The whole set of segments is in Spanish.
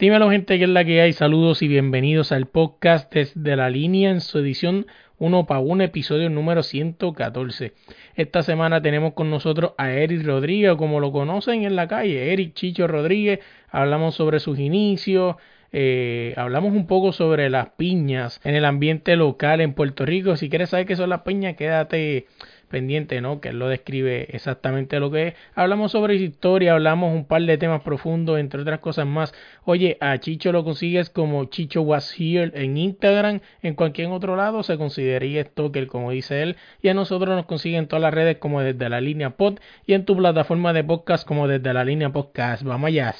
Dímelo gente, que es la que hay. Saludos y bienvenidos al podcast desde la línea en su edición 1 para 1, episodio número 114. Esta semana tenemos con nosotros a Eric Rodríguez, como lo conocen en la calle, Eric Chicho Rodríguez. Hablamos sobre sus inicios, eh, hablamos un poco sobre las piñas en el ambiente local en Puerto Rico. Si quieres saber qué son las piñas, quédate pendiente, ¿no? Que él lo describe exactamente lo que es. Hablamos sobre historia, hablamos un par de temas profundos, entre otras cosas más. Oye, a Chicho lo consigues como Chicho Was Here en Instagram, en cualquier otro lado se consideraría Stoker, como dice él. Y a nosotros nos consiguen en todas las redes como desde la línea pod y en tu plataforma de podcast como desde la línea podcast. Vamos allá.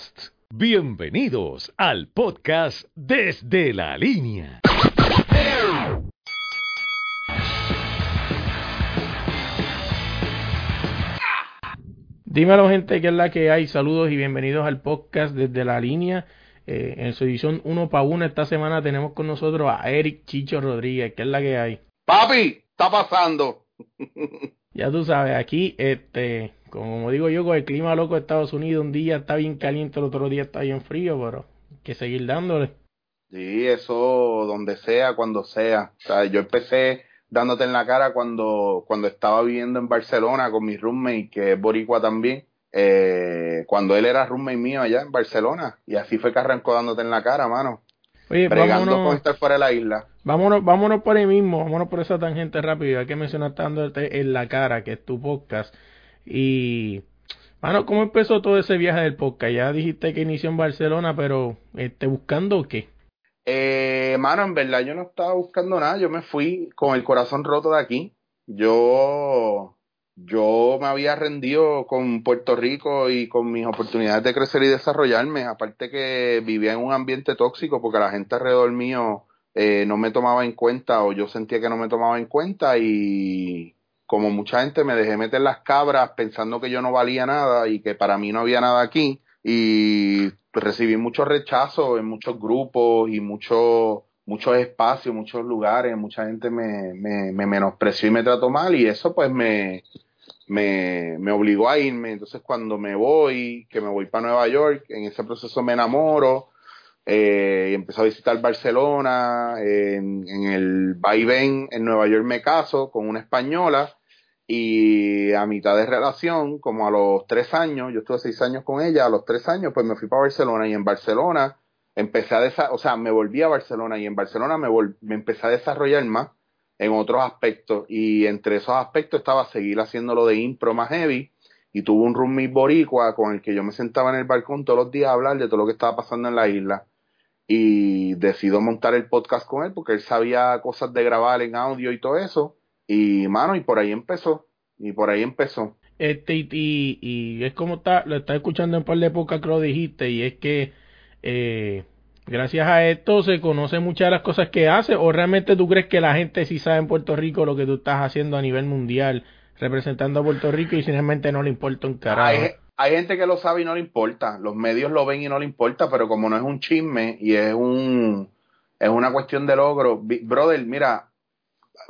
Bienvenidos al podcast desde la línea. Dímelo gente, que es la que hay. Saludos y bienvenidos al podcast desde la línea. Eh, en su edición 1 para 1 esta semana tenemos con nosotros a Eric Chicho Rodríguez, que es la que hay. Papi, está pasando. ya tú sabes, aquí, este, como digo yo, con el clima loco de Estados Unidos, un día está bien caliente, el otro día está bien frío, pero hay que seguir dándole. Sí, eso donde sea, cuando sea. O sea, yo empecé dándote en la cara cuando, cuando estaba viviendo en Barcelona con mi roommate, que es boricua también, eh, cuando él era roommate mío allá en Barcelona, y así fue que arrancó dándote en la cara, mano. Oye, Bregando vámonos, con estar fuera de la isla. vámonos, vámonos por ahí mismo, vámonos por esa tangente rápido, hay que mencionar dándote en la cara, que es tu podcast. Y, mano, ¿cómo empezó todo ese viaje del podcast? Ya dijiste que inició en Barcelona, pero, este, ¿buscando qué? Eh, mano, en verdad yo no estaba buscando nada, yo me fui con el corazón roto de aquí. Yo, yo me había rendido con Puerto Rico y con mis oportunidades de crecer y desarrollarme. Aparte que vivía en un ambiente tóxico porque la gente alrededor mío eh, no me tomaba en cuenta o yo sentía que no me tomaba en cuenta y como mucha gente me dejé meter las cabras pensando que yo no valía nada y que para mí no había nada aquí y recibí mucho rechazo en muchos grupos y muchos muchos espacios, muchos lugares, mucha gente me, me, me menospreció y me trató mal y eso pues me, me, me obligó a irme. Entonces cuando me voy, que me voy para Nueva York, en ese proceso me enamoro eh, empecé a visitar Barcelona, en, en el vaivén en Nueva York me caso con una española y a mitad de relación, como a los tres años, yo estuve seis años con ella, a los tres años pues me fui para Barcelona y en Barcelona empecé a desa o sea, me volví a Barcelona y en Barcelona me, me empecé a desarrollar más en otros aspectos. Y entre esos aspectos estaba seguir haciendo lo de impro más heavy. Y tuve un roommate boricua con el que yo me sentaba en el balcón todos los días a hablar de todo lo que estaba pasando en la isla. Y decido montar el podcast con él porque él sabía cosas de grabar en audio y todo eso y mano, y por ahí empezó. Y por ahí empezó. Este, y, y, y es como está, lo está escuchando en un par de épocas que lo dijiste, y es que eh, gracias a esto se conoce muchas de las cosas que hace, o realmente tú crees que la gente sí sabe en Puerto Rico lo que tú estás haciendo a nivel mundial, representando a Puerto Rico y simplemente no le importa un carajo. Hay, hay gente que lo sabe y no le importa, los medios lo ven y no le importa, pero como no es un chisme y es un es una cuestión de logro, brother, mira,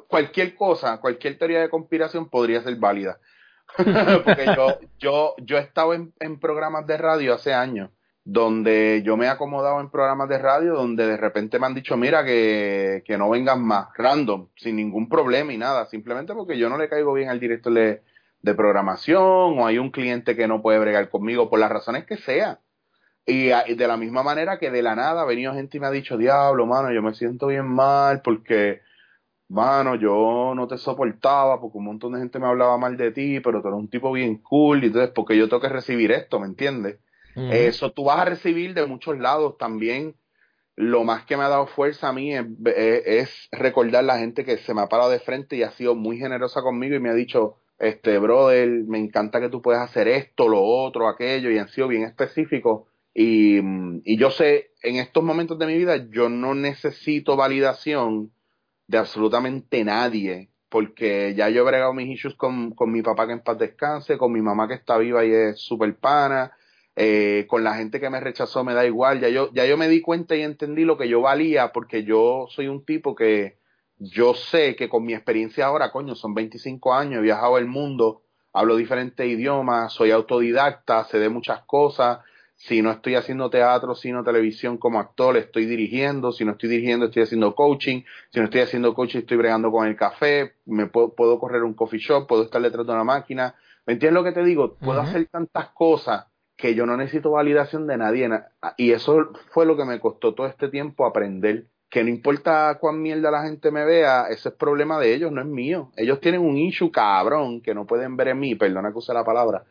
cualquier cosa, cualquier teoría de conspiración podría ser válida. Porque yo, yo, yo he estado en, en, programas de radio hace años, donde yo me he acomodado en programas de radio, donde de repente me han dicho, mira, que, que no vengan más, random, sin ningún problema y nada, simplemente porque yo no le caigo bien al director de, de programación, o hay un cliente que no puede bregar conmigo, por las razones que sea. Y, y de la misma manera que de la nada ha venido gente y me ha dicho, diablo, mano, yo me siento bien mal porque mano, yo no te soportaba porque un montón de gente me hablaba mal de ti, pero tú eres un tipo bien cool, y entonces, porque yo tengo que recibir esto, ¿me entiendes? Uh -huh. Eso tú vas a recibir de muchos lados también. Lo más que me ha dado fuerza a mí es, es, es, recordar la gente que se me ha parado de frente y ha sido muy generosa conmigo y me ha dicho, este, brother, me encanta que tú puedas hacer esto, lo otro, aquello, y han sido bien específicos. Y, y yo sé, en estos momentos de mi vida, yo no necesito validación de absolutamente nadie, porque ya yo he bregado mis issues con, con mi papá que en paz descanse, con mi mamá que está viva y es súper pana, eh, con la gente que me rechazó me da igual, ya yo, ya yo me di cuenta y entendí lo que yo valía, porque yo soy un tipo que yo sé que con mi experiencia ahora, coño, son 25 años, he viajado el mundo, hablo diferentes idiomas, soy autodidacta, sé de muchas cosas, si no estoy haciendo teatro, sino televisión como actor, estoy dirigiendo, si no estoy dirigiendo, estoy haciendo coaching, si no estoy haciendo coaching, estoy bregando con el café, me puedo, puedo correr un coffee shop, puedo estar detrás de una máquina. ¿Me entiendes lo que te digo? Puedo hacer tantas cosas que yo no necesito validación de nadie. Y eso fue lo que me costó todo este tiempo aprender. Que no importa cuán mierda la gente me vea, ese es problema de ellos, no es mío. Ellos tienen un issue cabrón que no pueden ver en mí, perdona que use la palabra,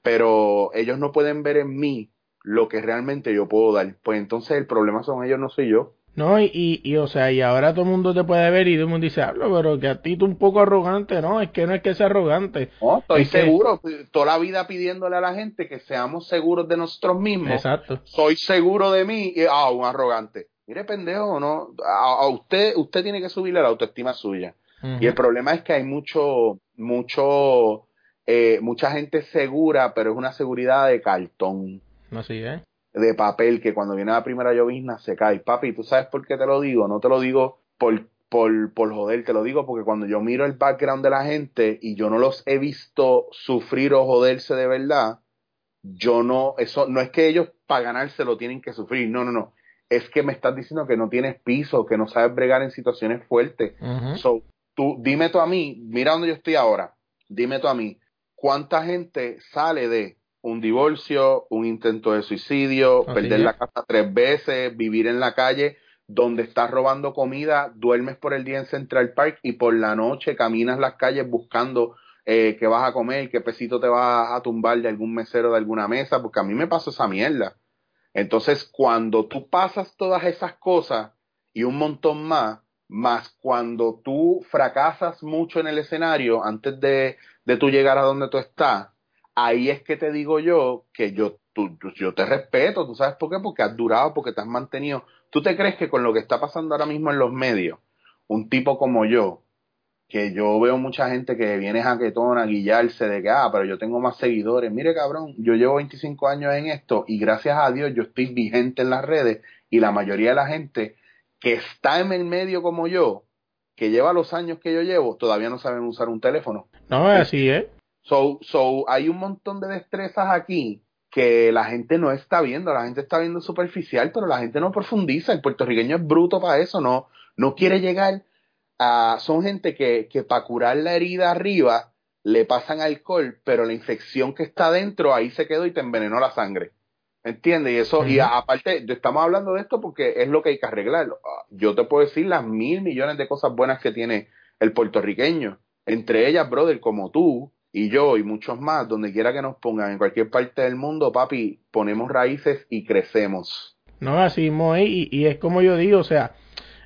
pero ellos no pueden ver en mí lo que realmente yo puedo dar. Pues entonces el problema son ellos, no soy yo. No, y, y, o sea, y ahora todo el mundo te puede ver y todo el mundo dice, hablo, pero que a ti tú un poco arrogante, no, es que no es que sea arrogante. No, estoy seguro, toda la vida pidiéndole a la gente que seamos seguros de nosotros mismos. Exacto. Soy seguro de mí, y, ah, un arrogante. Mire, pendejo, no, a, usted, usted tiene que subirle la autoestima suya. Y el problema es que hay mucho, mucho, eh, mucha gente segura, pero es una seguridad de cartón. Es de papel que cuando viene la primera llovizna se cae. Papi, ¿tú sabes por qué te lo digo? No te lo digo por, por, por joder, te lo digo porque cuando yo miro el background de la gente y yo no los he visto sufrir o joderse de verdad, yo no, eso no es que ellos para ganarse lo tienen que sufrir, no, no, no. Es que me estás diciendo que no tienes piso, que no sabes bregar en situaciones fuertes. So, tú, dime tú a mí, mira donde yo estoy ahora, dime tú a mí, ¿cuánta gente sale de un divorcio, un intento de suicidio, perder la casa tres veces, vivir en la calle donde estás robando comida, duermes por el día en Central Park y por la noche caminas las calles buscando eh, qué vas a comer, qué pesito te vas a tumbar de algún mesero de alguna mesa, porque a mí me pasó esa mierda. Entonces, cuando tú pasas todas esas cosas y un montón más, más cuando tú fracasas mucho en el escenario antes de, de tú llegar a donde tú estás, ahí es que te digo yo que yo, tú, yo te respeto, ¿tú sabes por qué? Porque has durado, porque te has mantenido. ¿Tú te crees que con lo que está pasando ahora mismo en los medios, un tipo como yo, que yo veo mucha gente que viene jaquetón a guillarse de que, ah, pero yo tengo más seguidores. Mire, cabrón, yo llevo 25 años en esto y gracias a Dios yo estoy vigente en las redes y la mayoría de la gente que está en el medio como yo, que lleva los años que yo llevo, todavía no saben usar un teléfono. No, así es. So, so, hay un montón de destrezas aquí que la gente no está viendo, la gente está viendo superficial, pero la gente no profundiza, el puertorriqueño es bruto para eso, no, no quiere llegar a, son gente que, que para curar la herida arriba le pasan alcohol, pero la infección que está dentro ahí se quedó y te envenenó la sangre. ¿Entiendes? Y eso, y aparte, estamos hablando de esto porque es lo que hay que arreglar. Yo te puedo decir las mil millones de cosas buenas que tiene el puertorriqueño. Entre ellas, brother, como tú, y yo y muchos más, donde quiera que nos pongan, en cualquier parte del mundo, papi, ponemos raíces y crecemos. No, así mismo y, es como yo digo, o sea,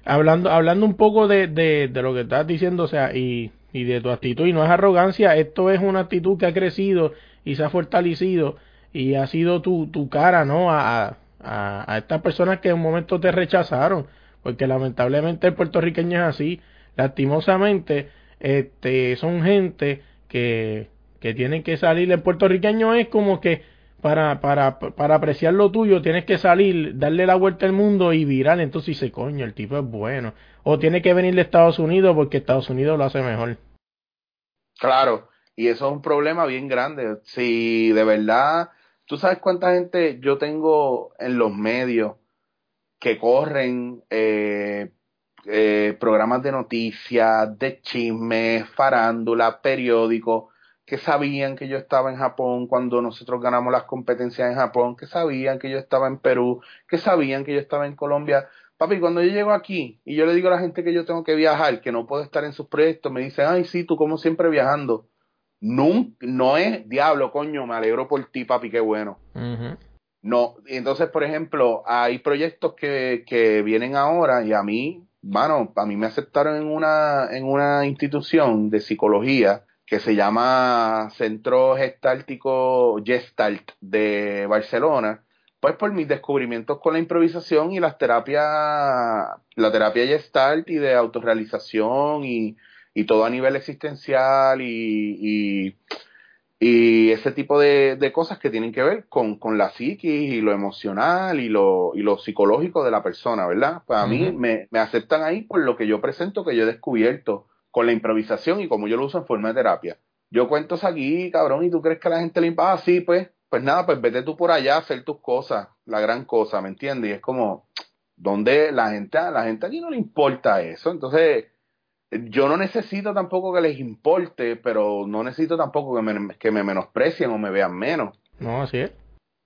hablando, hablando un poco de, de, de lo que estás diciendo, o sea, y, y de tu actitud, y no es arrogancia, esto es una actitud que ha crecido y se ha fortalecido y ha sido tu, tu cara, ¿no? A, a, a estas personas que en un momento te rechazaron, porque lamentablemente el puertorriqueño es así, lastimosamente, este, son gente que, tienen que salir. El puertorriqueño es como que para, para, para apreciar lo tuyo tienes que salir, darle la vuelta al mundo y virar. Entonces dice, coño, el tipo es bueno. O tiene que venir de Estados Unidos porque Estados Unidos lo hace mejor. Claro, y eso es un problema bien grande. Si de verdad, tú sabes cuánta gente yo tengo en los medios que corren eh, eh, programas de noticias, de chismes, farándula, periódicos, que sabían que yo estaba en Japón cuando nosotros ganamos las competencias en Japón, que sabían que yo estaba en Perú, que sabían que yo estaba en Colombia. Papi, cuando yo llego aquí y yo le digo a la gente que yo tengo que viajar, que no puedo estar en sus proyectos, me dicen, ay, sí, tú como siempre viajando. No, no es diablo, coño, me alegro por ti, papi, qué bueno. No, entonces, por ejemplo, hay proyectos que, que vienen ahora y a mí bueno, a mí me aceptaron en una, en una institución de psicología que se llama Centro Gestáltico Gestalt de Barcelona, pues por mis descubrimientos con la improvisación y las terapias, la terapia Gestalt y de autorrealización y, y todo a nivel existencial y, y y ese tipo de, de, cosas que tienen que ver con, con la psiquis y lo emocional y lo, y lo psicológico de la persona, ¿verdad? Para pues mí me, me aceptan ahí por lo que yo presento, que yo he descubierto con la improvisación y como yo lo uso en forma de terapia. Yo cuento aquí, cabrón, y tú crees que la gente le ah, sí, pues, pues nada, pues vete tú por allá a hacer tus cosas, la gran cosa, ¿me entiendes? Y es como, donde la gente, a la gente aquí no le importa eso, entonces yo no necesito tampoco que les importe, pero no necesito tampoco que me, que me menosprecien o me vean menos. No, así es.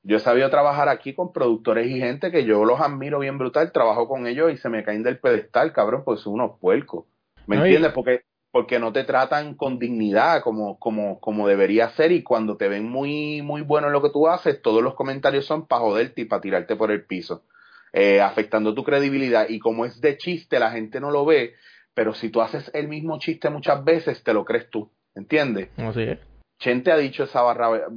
Yo he sabido trabajar aquí con productores y gente que yo los admiro bien brutal, trabajo con ellos y se me caen del pedestal, cabrón, pues son unos puercos. ¿Me No, y- entiendes? Porque porque no te tratan con dignidad como, como, como debería ser y cuando te ven muy, muy bueno en lo que tú haces, todos los comentarios son para joderte y para tirarte por el piso, eh, afectando tu credibilidad y como es de chiste, la gente no lo ve, pero si tú haces el mismo chiste muchas veces, te lo crees tú, ¿entiendes? Así es. Chente ha dicho esa barra,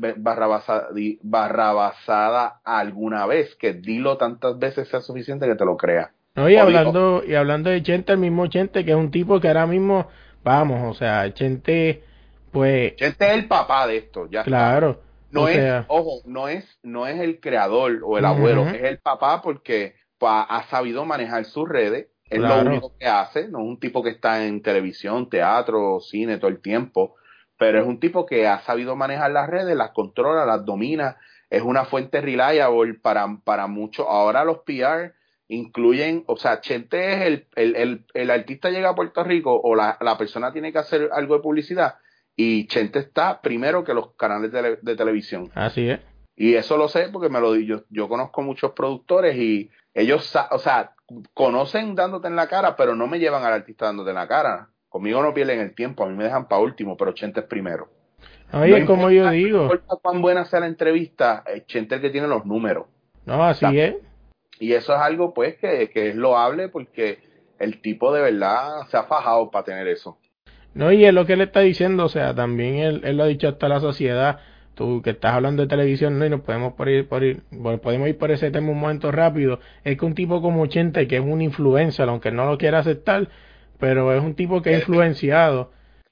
barrabasada alguna vez, que dilo tantas veces sea suficiente que te lo creas. No, y hablando, y hablando de Chente, el mismo Chente, que es un tipo que ahora mismo, vamos, o sea, Chente, pues, Chente es el papá de esto, ya está. claro. No o es, sea, ojo, no es, no es el creador o el abuelo, es el papá porque ha sabido manejar sus redes, es Claro. lo único que hace, no es un tipo que está en televisión, teatro, cine todo el tiempo, pero es un tipo que ha sabido manejar las redes, las controla, las domina, es una fuente reliable para, para muchos. Ahora los PR incluyen, o sea, Chente es el, el, el, el artista llega a Puerto Rico o la, la persona tiene que hacer algo de publicidad y Chente está primero que los canales de, de televisión. así es. Y eso lo sé porque me lo di. Yo, yo conozco muchos productores y ellos, o sea, conocen dándote en la cara, pero no me llevan al artista dándote en la cara. Conmigo no pierden el tiempo, a mí me dejan para último, pero Chente es primero. Oye, No es como yo No digo. importa cuán buena sea la entrevista, eh, Chente es el que tiene los números. No, así es. Y eso es algo, pues, que, que es loable porque el tipo de verdad se ha fajado para tener eso. No, y es lo que él está diciendo, o sea, también él, él lo ha dicho hasta la sociedad, tú que estás hablando de televisión, ¿no? Y nos podemos por ir, por ir, bueno, podemos ir por ese tema un momento rápido, es que un tipo como Chente, que es un influencer, aunque no lo quiera aceptar, pero es un tipo que ha Eh, influenciado,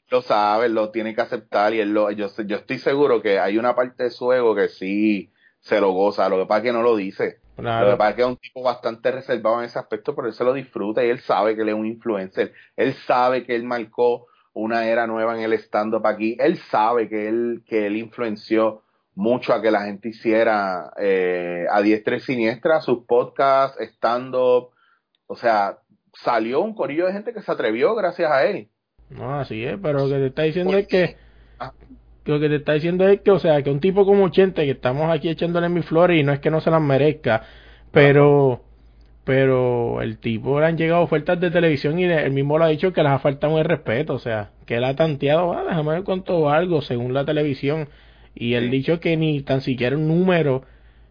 Lo sabe, lo tiene que aceptar y él lo, yo, yo estoy seguro que hay una parte de su ego que sí se lo goza, lo que pasa es que no lo dice. Lo que pasa es que es un tipo bastante reservado en ese aspecto, pero él se lo disfruta y él sabe que él es un influencer. Él sabe que él marcó una era nueva en el stand-up aquí. Él sabe que él, que él influenció mucho a que la gente hiciera eh, a diestra y siniestra sus podcasts, stand-up. O sea, salió un corillo de gente que se atrevió gracias a él. no, así es, pero lo que te está diciendo Pues es que, Ah. lo que te está diciendo es que, o sea, que un tipo como Chente, que estamos aquí echándole mis flores y no es que no se las merezca, pero, pero el tipo le han llegado ofertas de televisión y él mismo lo ha dicho que les ha faltado el respeto, o sea, que él ha tanteado, ah, déjame ver cuánto algo según la televisión, y él Sí. dicho que ni tan siquiera un número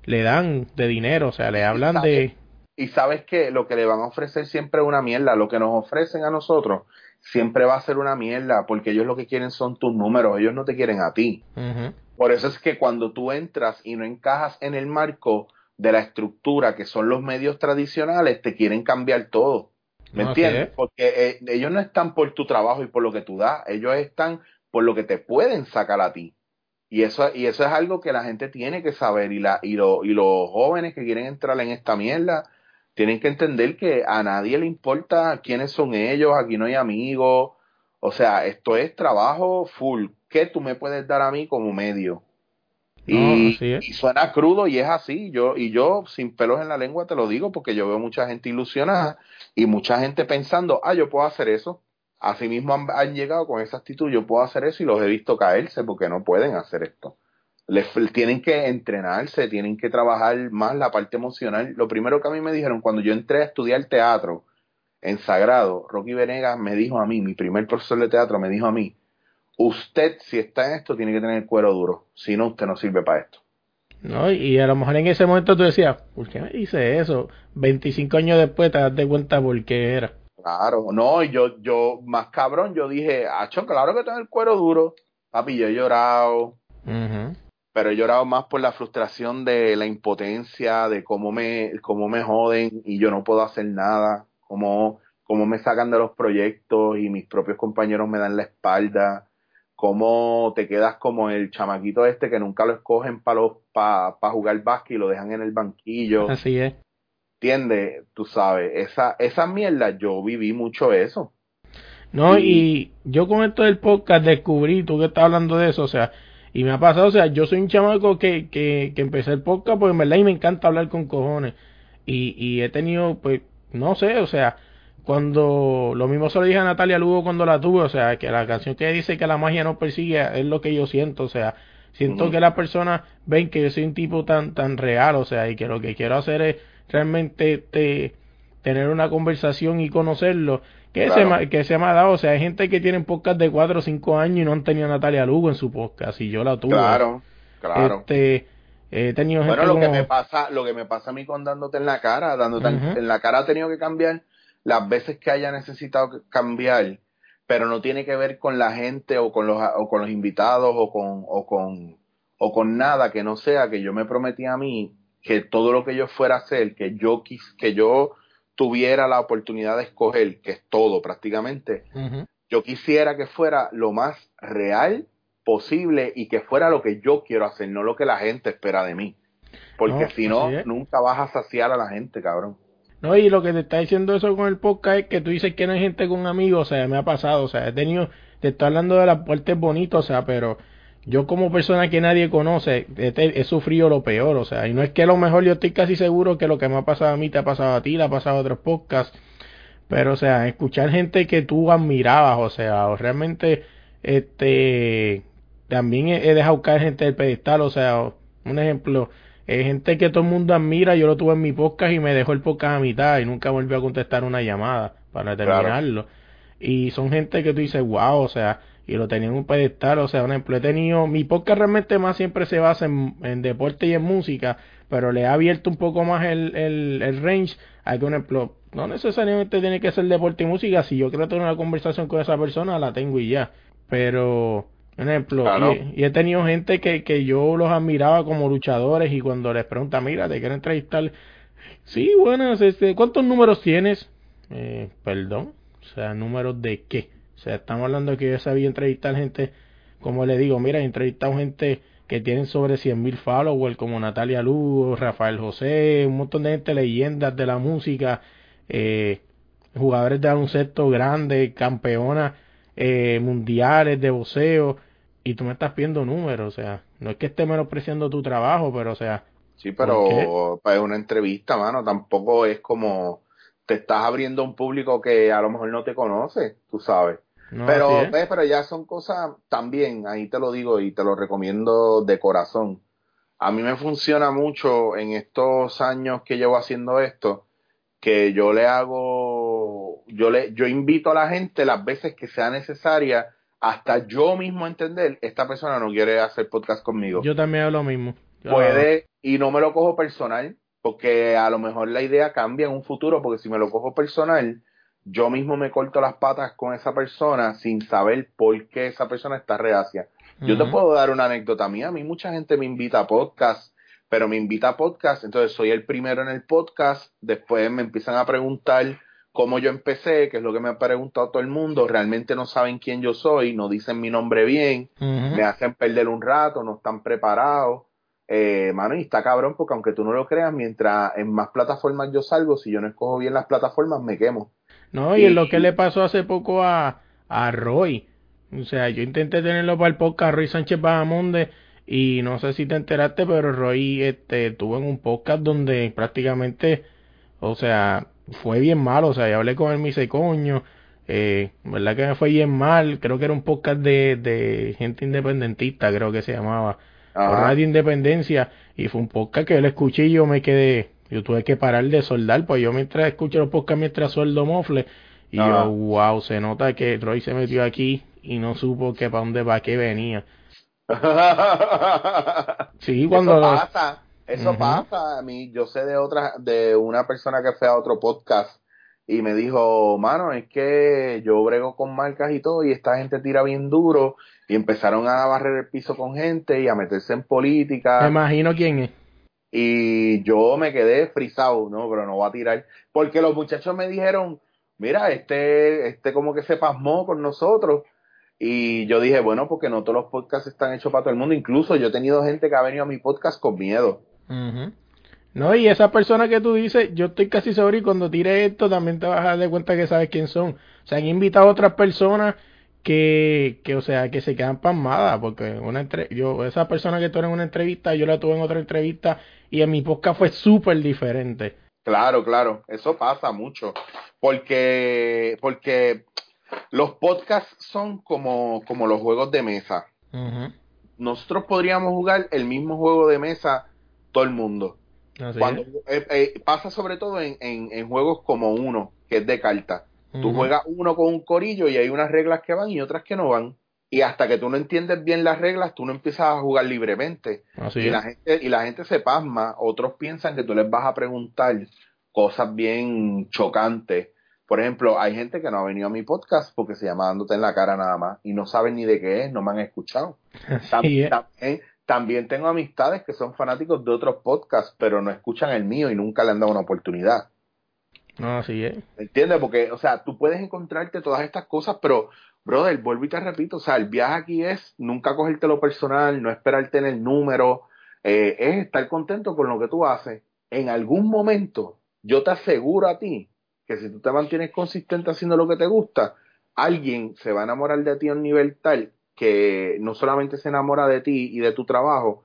le dan de dinero, o sea, le hablan de, Y sabes que lo que le van a ofrecer siempre es una mierda. Lo que nos ofrecen a nosotros siempre va a ser una mierda porque ellos lo que quieren son tus números. Ellos no te quieren a ti. Por eso es que cuando tú entras y no encajas en el marco de la estructura que son los medios tradicionales, te quieren cambiar todo. ¿Me entiendes? Porque eh, ellos no están por tu trabajo y por lo que tú das, ellos están por lo que te pueden sacar a ti. Y eso, y eso es algo que la gente tiene que saber. Y, la, y, lo- y los jóvenes que quieren entrar en esta mierda tienen que entender que a nadie le importa quiénes son ellos, aquí no hay amigos. O sea, esto es trabajo full. ¿Qué tú me puedes dar a mí como medio? Y, así suena crudo y es así. Yo, y yo, sin pelos en la lengua, te lo digo porque yo veo mucha gente ilusionada y mucha gente pensando, ah, yo puedo hacer eso. Asimismo han, han llegado con esa actitud, yo puedo hacer eso y los he visto caerse porque no pueden hacer esto. Les, tienen que entrenarse, tienen que trabajar más la parte emocional. Lo primero que a mí me dijeron cuando yo entré a estudiar teatro en Sagrado, Rocky Venegas me dijo a mí, mi primer profesor de teatro me dijo a mí, usted si está en esto tiene que tener el cuero duro, si no usted no sirve para esto. ¿no? Y a lo mejor en ese momento tú decías, ¿por qué me dice eso? 25 años después te das de cuenta por qué era. Claro, no, y yo, yo, más cabrón, yo dije, acho, claro que tengo el cuero duro. Papi, yo he llorado, pero he llorado más por la frustración de la impotencia, de cómo me, cómo me joden y yo no puedo hacer nada, cómo, cómo me sacan de los proyectos y mis propios compañeros me dan la espalda, cómo te quedas como el chamaquito este que nunca lo escogen para pa, pa jugar básquet y lo dejan en el banquillo. Así es. ¿Entiendes? Tú sabes, esa, esa mierda, yo viví mucho eso. No, Y- y yo con esto del podcast descubrí, tú que estás hablando de eso, o sea, Y me ha pasado, o sea, yo soy un chamaco que, que, que empecé el podcast, pues en verdad y me encanta hablar con cojones. Y, y he tenido, pues, no sé, o sea, cuando lo mismo se lo dije a Natalia Lugo cuando la tuve, o sea, que la canción que dice que la magia no persigue es lo que yo siento, o sea, siento que las personas ven que yo soy un tipo tan tan real, o sea, y que lo que quiero hacer es realmente te, tener una conversación y conocerlo, que, se, que se me ha dado, o sea, hay gente que tiene podcast de 4 o 5 años y no han tenido a Natalia Lugo en su podcast, y yo la tuve. Claro, claro. Este, he tenido bueno, lo que me pasa, lo que me pasa a mí con dándote en la cara, dándote en la cara ha tenido que cambiar las veces que haya necesitado cambiar, pero no tiene que ver con la gente o con los, o con los invitados o con, o con, o con nada que no sea que yo me prometí a mí que todo lo que yo fuera a hacer, que yo quis, que yo tuviera la oportunidad de escoger, que es todo prácticamente, yo quisiera que fuera lo más real posible y que fuera lo que yo quiero hacer, no lo que la gente espera de mí. Porque si no, nunca vas a saciar a la gente, cabrón. No, y lo que te está diciendo eso con el podcast es que tú dices que no hay gente con amigos, o sea, me ha pasado, o sea, he tenido, te estoy hablando de las puertas bonitas, o sea, pero yo como persona que nadie conoce, he, sufrido lo peor, o sea, y no es que a lo mejor yo estoy casi seguro que lo que me ha pasado a mí te ha pasado a ti, le ha pasado a otros podcasts, pero o sea, escuchar gente que tú admirabas, o sea, o realmente, este, también he, he dejado caer gente del pedestal, o sea, un ejemplo, hay gente que todo el mundo admira, yo lo tuve en mi podcast y me dejó el podcast a mitad y nunca volvió a contestar una llamada para terminarlo. Y son gente que tú dices, wow, o sea, y lo tenía en un pedestal, o sea, un ejemplo, he tenido, mi podcast realmente más siempre se basa en, deporte y en música, pero le ha abierto un poco más el, el, el range a que un ejemplo, no necesariamente tiene que ser deporte y música, si yo quiero tener una conversación con esa persona, la tengo y ya, pero ejemplo, y, he tenido gente que, que yo los admiraba como luchadores y cuando les pregunta, mira, te quiero entrevistar, sí, buenas, este, ¿cuántos números tienes? Eh, perdón, o sea, números de qué? O sea, estamos hablando que yo sabía entrevistar gente, como le digo, mira, he entrevistado gente que tienen sobre 100.000 mil followers, como Natalia Lugo, Rafael José, un montón de gente, leyendas de la música, eh, jugadores de baloncesto grandes, campeonas eh, mundiales de boxeo, y tú me estás pidiendo números, o sea, no es que esté menospreciando tu trabajo, pero o sea... Sí, pero para una entrevista, mano, tampoco es como te estás abriendo a un público que a lo mejor no te conoce, tú sabes. pero, ves, pero ya son cosas también, ahí te lo digo y te lo recomiendo de corazón. A mí me funciona mucho en estos años que llevo haciendo esto, que yo le hago, yo le, yo invito a la gente las veces que sea necesaria hasta yo mismo entender, esta persona no quiere hacer podcast conmigo. Yo también hago lo mismo. Puede, y no me lo cojo personal, porque a lo mejor la idea cambia en un futuro, porque si me lo cojo personal, yo mismo me corto las patas con esa persona sin saber por qué esa persona está reacia. Yo te puedo dar una anécdota mía, a mí mucha gente me invita a podcast, pero me invita a podcast, entonces soy el primero en el podcast, después me empiezan a preguntar cómo yo empecé, que es lo que me ha preguntado todo el mundo, realmente no saben quién yo soy, no dicen mi nombre bien, me hacen perder un rato, no están preparados. Eh, mano, y está cabrón porque aunque tú no lo creas, mientras en más plataformas yo salgo, si yo no escojo bien las plataformas, me quemo. No, y, es lo que le pasó hace poco a, a Roy. O sea, yo intenté tenerlo para el podcast Roy Sánchez Bajamonde y no sé si te enteraste, pero Roy este, tuvo en un podcast donde prácticamente, o sea, fue bien malo, o sea, yo hablé con él, me dice, coño, eh, verdad que me fue bien mal, creo que era un podcast de, de gente independentista, creo que se llamaba, Radio Independencia, y fue un podcast que yo le escuché y yo me quedé, yo tuve que parar de soldar, pues yo mientras escucho los podcasts mientras sueldo mofle, y yo, wow, se nota que Roy se metió aquí y no supo que para dónde va, que venía. sí, cuando... pasa eso pasa a mí. Yo sé de otra, de una persona que fue a otro podcast y me dijo, mano, es que yo brego con marcas y todo y esta gente tira bien duro y empezaron a barrer el piso con gente y a meterse en política. Me imagino quién es. Y yo me quedé frisado, no, pero no va a tirar. Porque los muchachos me dijeron, mira, este, este como que se pasmó con nosotros. Y yo dije, bueno, porque no todos los podcasts están hechos para todo el mundo. Incluso yo he tenido gente que ha venido a mi podcast con miedo. No, y esa persona que tú dices, yo estoy casi seguro y cuando tire esto también te vas a dar cuenta que sabes quién son. O sea, han invitado a otras personas que, que, o sea, que se quedan pasmadas, porque una entre yo, esa persona que tuve en una entrevista, yo la tuve en otra entrevista y en mi podcast fue súper diferente. Claro, claro, eso pasa mucho, porque, porque los podcasts son como, como los juegos de mesa. Nosotros podríamos jugar el mismo juego de mesa todo el mundo. Cuando, eh, eh, pasa sobre todo en, en, en, juegos como uno, que es de carta. Tú juegas uno con un corillo y hay unas reglas que van y otras que no van. Y hasta que tú no entiendes bien las reglas, tú no empiezas a jugar libremente. y, la gente, y la gente se pasma. Otros piensan que tú les vas a preguntar cosas bien chocantes. Por ejemplo, hay gente que no ha venido a mi podcast porque se llama Dándote en la cara nada más y no saben ni de qué es, no me han escuchado. también, también tengo amistades que son fanáticos de otros podcasts, pero no escuchan el mío y nunca le han dado una oportunidad. No, así es. ¿Entiendes? Porque, o sea, tú puedes encontrarte todas estas cosas, pero, brother, vuelvo y te repito, o sea, el viaje aquí es nunca cogerte lo personal, no esperarte en el número, eh, es estar contento con lo que tú haces. En algún momento, yo te aseguro a ti que si tú te mantienes consistente haciendo lo que te gusta, alguien se va a enamorar de ti a un nivel tal que no solamente se enamora de ti y de tu trabajo,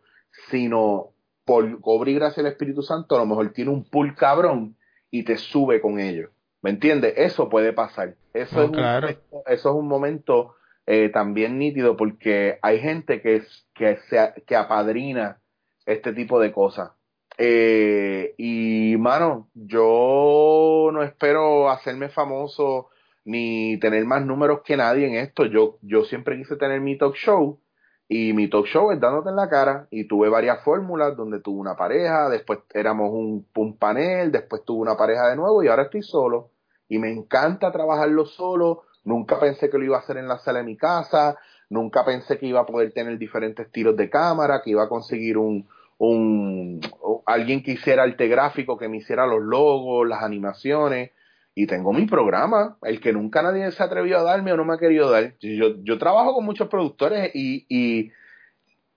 sino por cobrir gracia al Espíritu Santo, a lo mejor tiene un pool cabrón y te sube con ellos. ¿Me entiendes? Eso puede pasar. Eso, es, un momento, eso es un momento eh, también nítido porque hay gente que, es, que, se, que apadrina este tipo de cosas. Eh, y, mano, yo no espero hacerme famoso ni tener más números que nadie en esto. Yo, yo siempre quise tener mi talk show y mi talk show es dándote en la cara y tuve varias fórmulas donde tuve una pareja, después éramos un, un panel, después tuve una pareja de nuevo y ahora estoy solo y me encanta trabajarlo solo. Nunca pensé que lo iba a hacer en la sala de mi casa, nunca pensé que iba a poder tener diferentes tiros de cámara, que iba a conseguir un, un alguien que hiciera arte gráfico, que me hiciera los logos, las animaciones y tengo mi programa, el que nunca nadie se atrevió a darme o no me ha querido dar. Yo, yo trabajo con muchos productores y, y,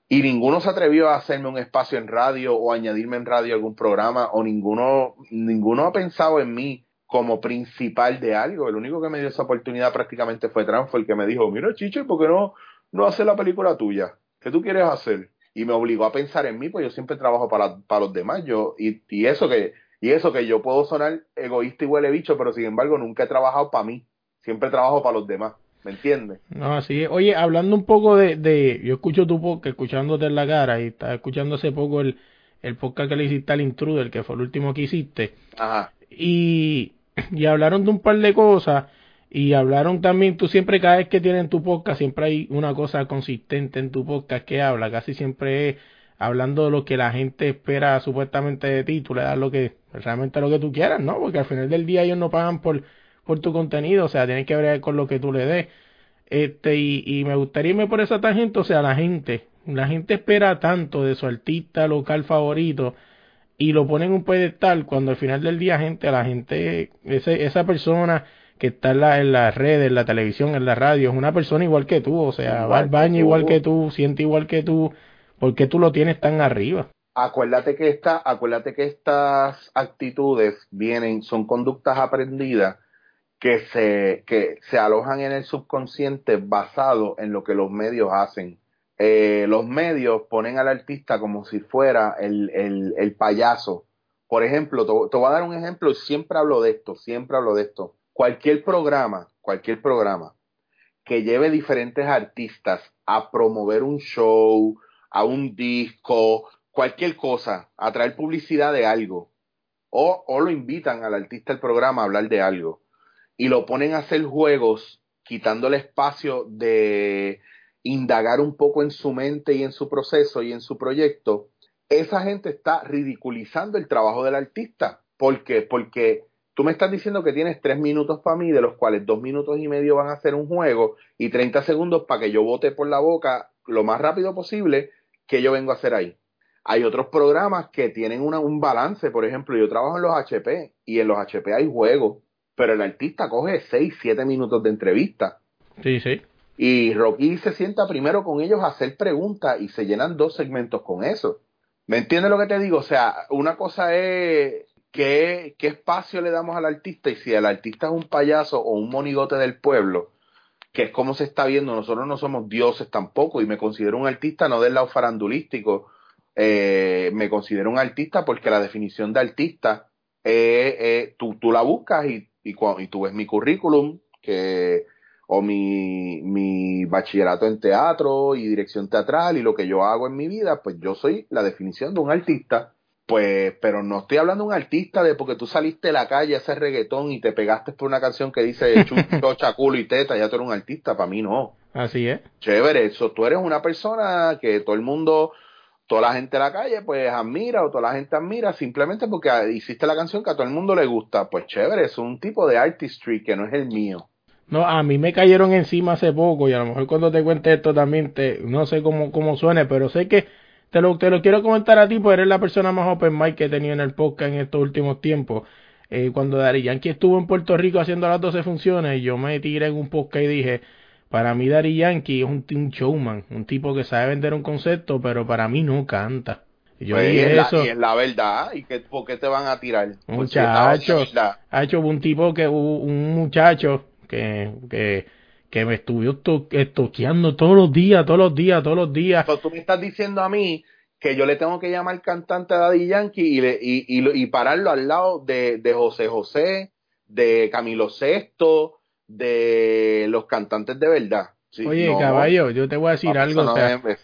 y ninguno se atrevió a hacerme un espacio en radio o añadirme en radio algún programa o ninguno, ninguno ha pensado en mí como principal de algo. El único que me dio esa oportunidad prácticamente fue Trump, fue el que me dijo, mira Chicho, ¿por qué no, no haces la película tuya? ¿Qué tú quieres hacer? Y me obligó a pensar en mí, pues yo siempre trabajo para, para los demás. Yo, y, y eso que y eso que yo puedo sonar egoísta y huele bicho, pero sin embargo nunca he trabajado para mí. Siempre trabajo para los demás. ¿Me entiendes? No, así es. Oye, hablando un poco de, de yo escucho tu podcast, escuchándote en la cara, y estaba escuchando hace poco el, el podcast que le hiciste al Intruder, que fue el último que hiciste. Ajá. Y, y hablaron de un par de cosas, y hablaron también, tú siempre cada vez que tienes tu podcast, siempre hay una cosa consistente en tu podcast que habla, casi siempre es hablando de lo que la gente espera supuestamente de ti, tú le das lo que realmente lo que tú quieras, ¿no? Porque al final del día ellos no pagan por, por tu contenido, o sea, tienen que ver con lo que tú le des. Este, y, y me gustaría irme por esa tangente, o sea, la gente, la gente espera tanto de su artista local favorito y lo ponen un pedestal cuando al final del día, gente, la gente, ese, esa persona que está en, la, en las redes, en la televisión, en la radio, es una persona igual que tú, o sea, va al baño igual que tú, siente igual que tú, ¿Por qué tú lo tienes tan arriba? Acuérdate que esta, acuérdate que estas actitudes vienen, son conductas aprendidas que se, que se alojan en el subconsciente basado en lo que los medios hacen. Eh, los medios ponen al artista como si fuera el, el, el payaso. Por ejemplo, te, te, voy a dar un ejemplo, siempre hablo de esto, siempre hablo de esto. Cualquier programa, cualquier programa que lleve diferentes artistas a promover un show, a un disco, cualquier cosa, a traer publicidad de algo. O, lo invitan al artista del programa a hablar de algo. Y lo ponen a hacer juegos, quitando el espacio de indagar un poco en su mente y en su proceso y en su proyecto. Esa gente está ridiculizando el trabajo del artista. ¿Por qué? Porque tú me estás diciendo que tienes tres minutos para mí, de los cuales dos minutos y medio van a ser un juego y 30 segundos para que yo vote por la boca lo más rápido posible que yo vengo a hacer ahí. Hay otros programas que tienen una, un balance, por ejemplo, yo trabajo en los HP y en los HP hay juegos, pero el artista coge 6, 7 minutos de entrevista. Sí, sí. Y Rocky se sienta primero con ellos a hacer preguntas y se llenan dos segmentos con eso. ¿Me entiendes lo que te digo? O sea, una cosa es qué, qué espacio le damos al artista y si el artista es un payaso o un monigote del pueblo, que es como se está viendo. Nosotros no somos dioses tampoco y me considero un artista no del lado farandulístico, eh, me considero un artista porque la definición de artista, eh, tú, tú la buscas y, y, y tú ves mi currículum, que o mi, mi bachillerato en teatro y dirección teatral y lo que yo hago en mi vida, pues yo soy la definición de un artista. Pues, pero no estoy hablando de un artista de porque tú saliste de la calle a hacer reggaetón y te pegaste por una canción que dice chocha, culo y teta, ya tú eres un artista, para mí no. Así es. Chévere, eso, tú eres una persona que todo el mundo, toda la gente de la calle, pues admira o toda la gente admira simplemente porque hiciste la canción que a todo el mundo le gusta. Pues chévere, es un tipo de artistry que no es el mío. No, a mí me cayeron encima hace poco y a lo mejor cuando te cuente esto también te, no sé cómo, cómo suene, pero sé que te lo, te lo quiero comentar a ti, porque eres la persona más open mic que he tenido en el podcast en estos últimos tiempos. Eh, cuando Dari Yankee estuvo en Puerto Rico haciendo las 12 funciones, yo me tiré en un podcast y dije, para mí Dari Yankee es un, un showman, un tipo que sabe vender un concepto, pero para mí no canta. Y yo pues dije es eso. y es la verdad. ¿Y qué, por qué te van a tirar? Muchacho, ha hecho un tipo que, un muchacho que, que, que me estuvo estoqueando todos los días, todos los días, todos los días. Pero tú me estás diciendo a mí que yo le tengo que llamar cantante a Daddy Yankee y, le, y, y, y pararlo al lado de, de José José, de Camilo Sesto, de los cantantes de verdad. Oye, caballo, yo te voy a decir algo.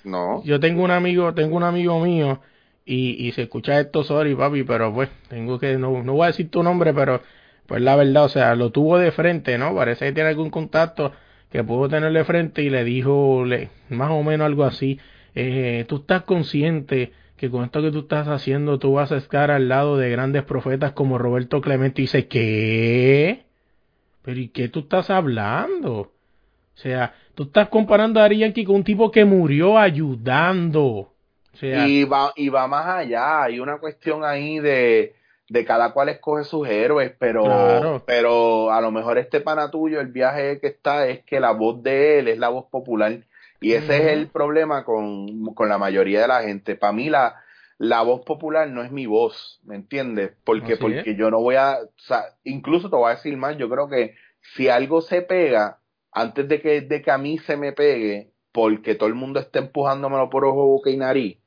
no. Yo tengo un amigo, tengo un amigo mío y, y se escucha esto, sorry, papi, pero pues tengo que, no, no voy a decir tu nombre, pero pues la verdad, o sea, lo tuvo de frente, ¿no? Parece que tiene algún contacto que pudo tener de frente y le dijo le, más o menos algo así. Eh, tú estás consciente que con esto que tú estás haciendo tú vas a estar al lado de grandes profetas como Roberto Clemente y dice, ¿qué? ¿Pero y qué tú estás hablando? O sea, tú estás comparando a Ari con un tipo que murió ayudando. Y va, y va más allá, hay una cuestión ahí de, de cada cual escoge sus héroes, pero, pero a lo mejor este pana tuyo, el viaje que está es que la voz de él es la voz popular. Y ese es el problema con, con la mayoría de la gente. Para mí la, la voz popular no es mi voz, ¿me entiendes? Porque, porque yo no voy a, o sea, incluso te voy a decir más, yo creo que si algo se pega, antes de que, de que a mí se me pegue, porque todo el mundo está empujándomelo por ojo, boca y nariz,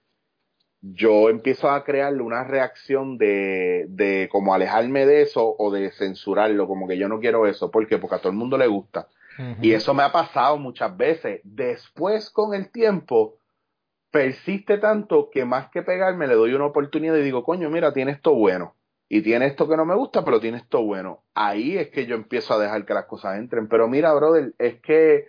yo empiezo a crearle una reacción de, de como alejarme de eso o de censurarlo, como que yo no quiero eso. ¿Por qué? Porque a todo el mundo le gusta. Y eso me ha pasado muchas veces. Después, con el tiempo, persiste tanto que más que pegarme le doy una oportunidad y digo, coño, mira, tiene esto bueno. Y tiene esto que no me gusta, pero tiene esto bueno. Ahí es que yo empiezo a dejar que las cosas entren. Pero mira, brother, es que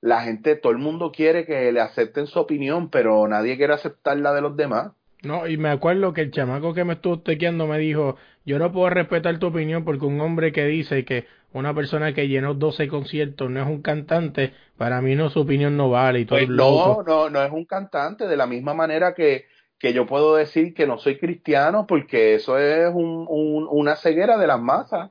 la gente, todo el mundo quiere que le acepten su opinión, pero nadie quiere aceptar la de los demás. No, y me acuerdo que el chamaco que me estuvo tequeando me dijo, yo no puedo respetar tu opinión porque un hombre que dice que una persona que llenó 12 conciertos no es un cantante, para mí no su opinión no vale y todo pues no, no, no es un cantante, de la misma manera que, que yo puedo decir que no soy cristiano porque eso es un, una ceguera de las masas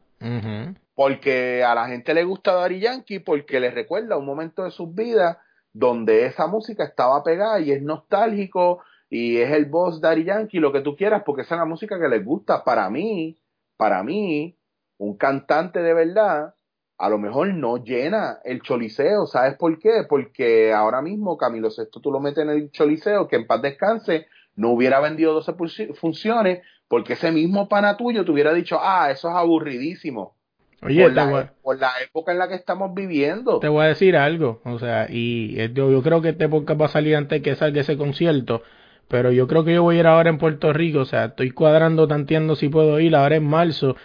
porque a la gente le gusta Daddy Yankee porque le recuerda un momento de sus vidas donde esa música estaba pegada y es nostálgico y es el boss Daddy Yankee, lo que tú quieras, porque esa es la música que les gusta. Para mí, para mí, un cantante de verdad, a lo mejor no llena el choliseo. ¿Sabes por qué? Porque ahora mismo Camilo Sexto tú lo metes en el choliseo, que en paz descanse, no hubiera vendido 12 funciones, porque ese mismo pana tuyo te hubiera dicho, ah, eso es aburridísimo Oye, por, la, e, por, la, época en la que estamos viviendo. Te voy a decir algo, o sea, y yo, yo creo que este podcast va a salir antes que salga ese concierto, pero yo creo que yo voy a ir ahora en Puerto Rico, o sea, estoy cuadrando, tanteando si puedo ir ahora en marzo,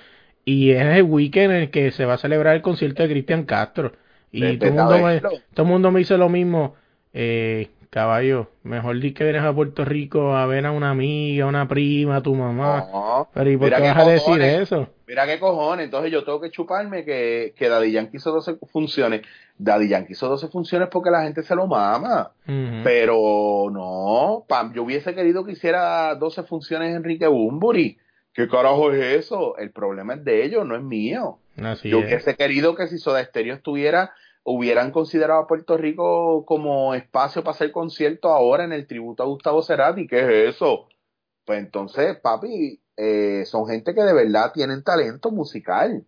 y es el weekend en el que se va a celebrar el concierto de Cristian Castro. Y todo el, mundo me, todo el mundo me dice lo mismo, eh, caballo, mejor di que vienes a Puerto Rico a ver a una amiga, una prima, a tu mamá. Pero ¿y por qué vas a decir eso? Mira qué cojones, entonces yo tengo que chuparme que, que Daddy Yankee hizo 12 funciones. Daddy Yankee hizo 12 funciones porque la gente se lo mama. Pero no, pam, yo hubiese querido que hiciera 12 funciones Enrique Bumburi. ¿Qué carajo es eso? El problema es de ellos, no es mío. yo hubiese querido que si Soda Stereo estuviera hubieran considerado a Puerto Rico como espacio para hacer conciertos ahora en el tributo a Gustavo Cerati, ¿qué es eso? Pues entonces, papi, eh, son gente que de verdad tienen talento musical.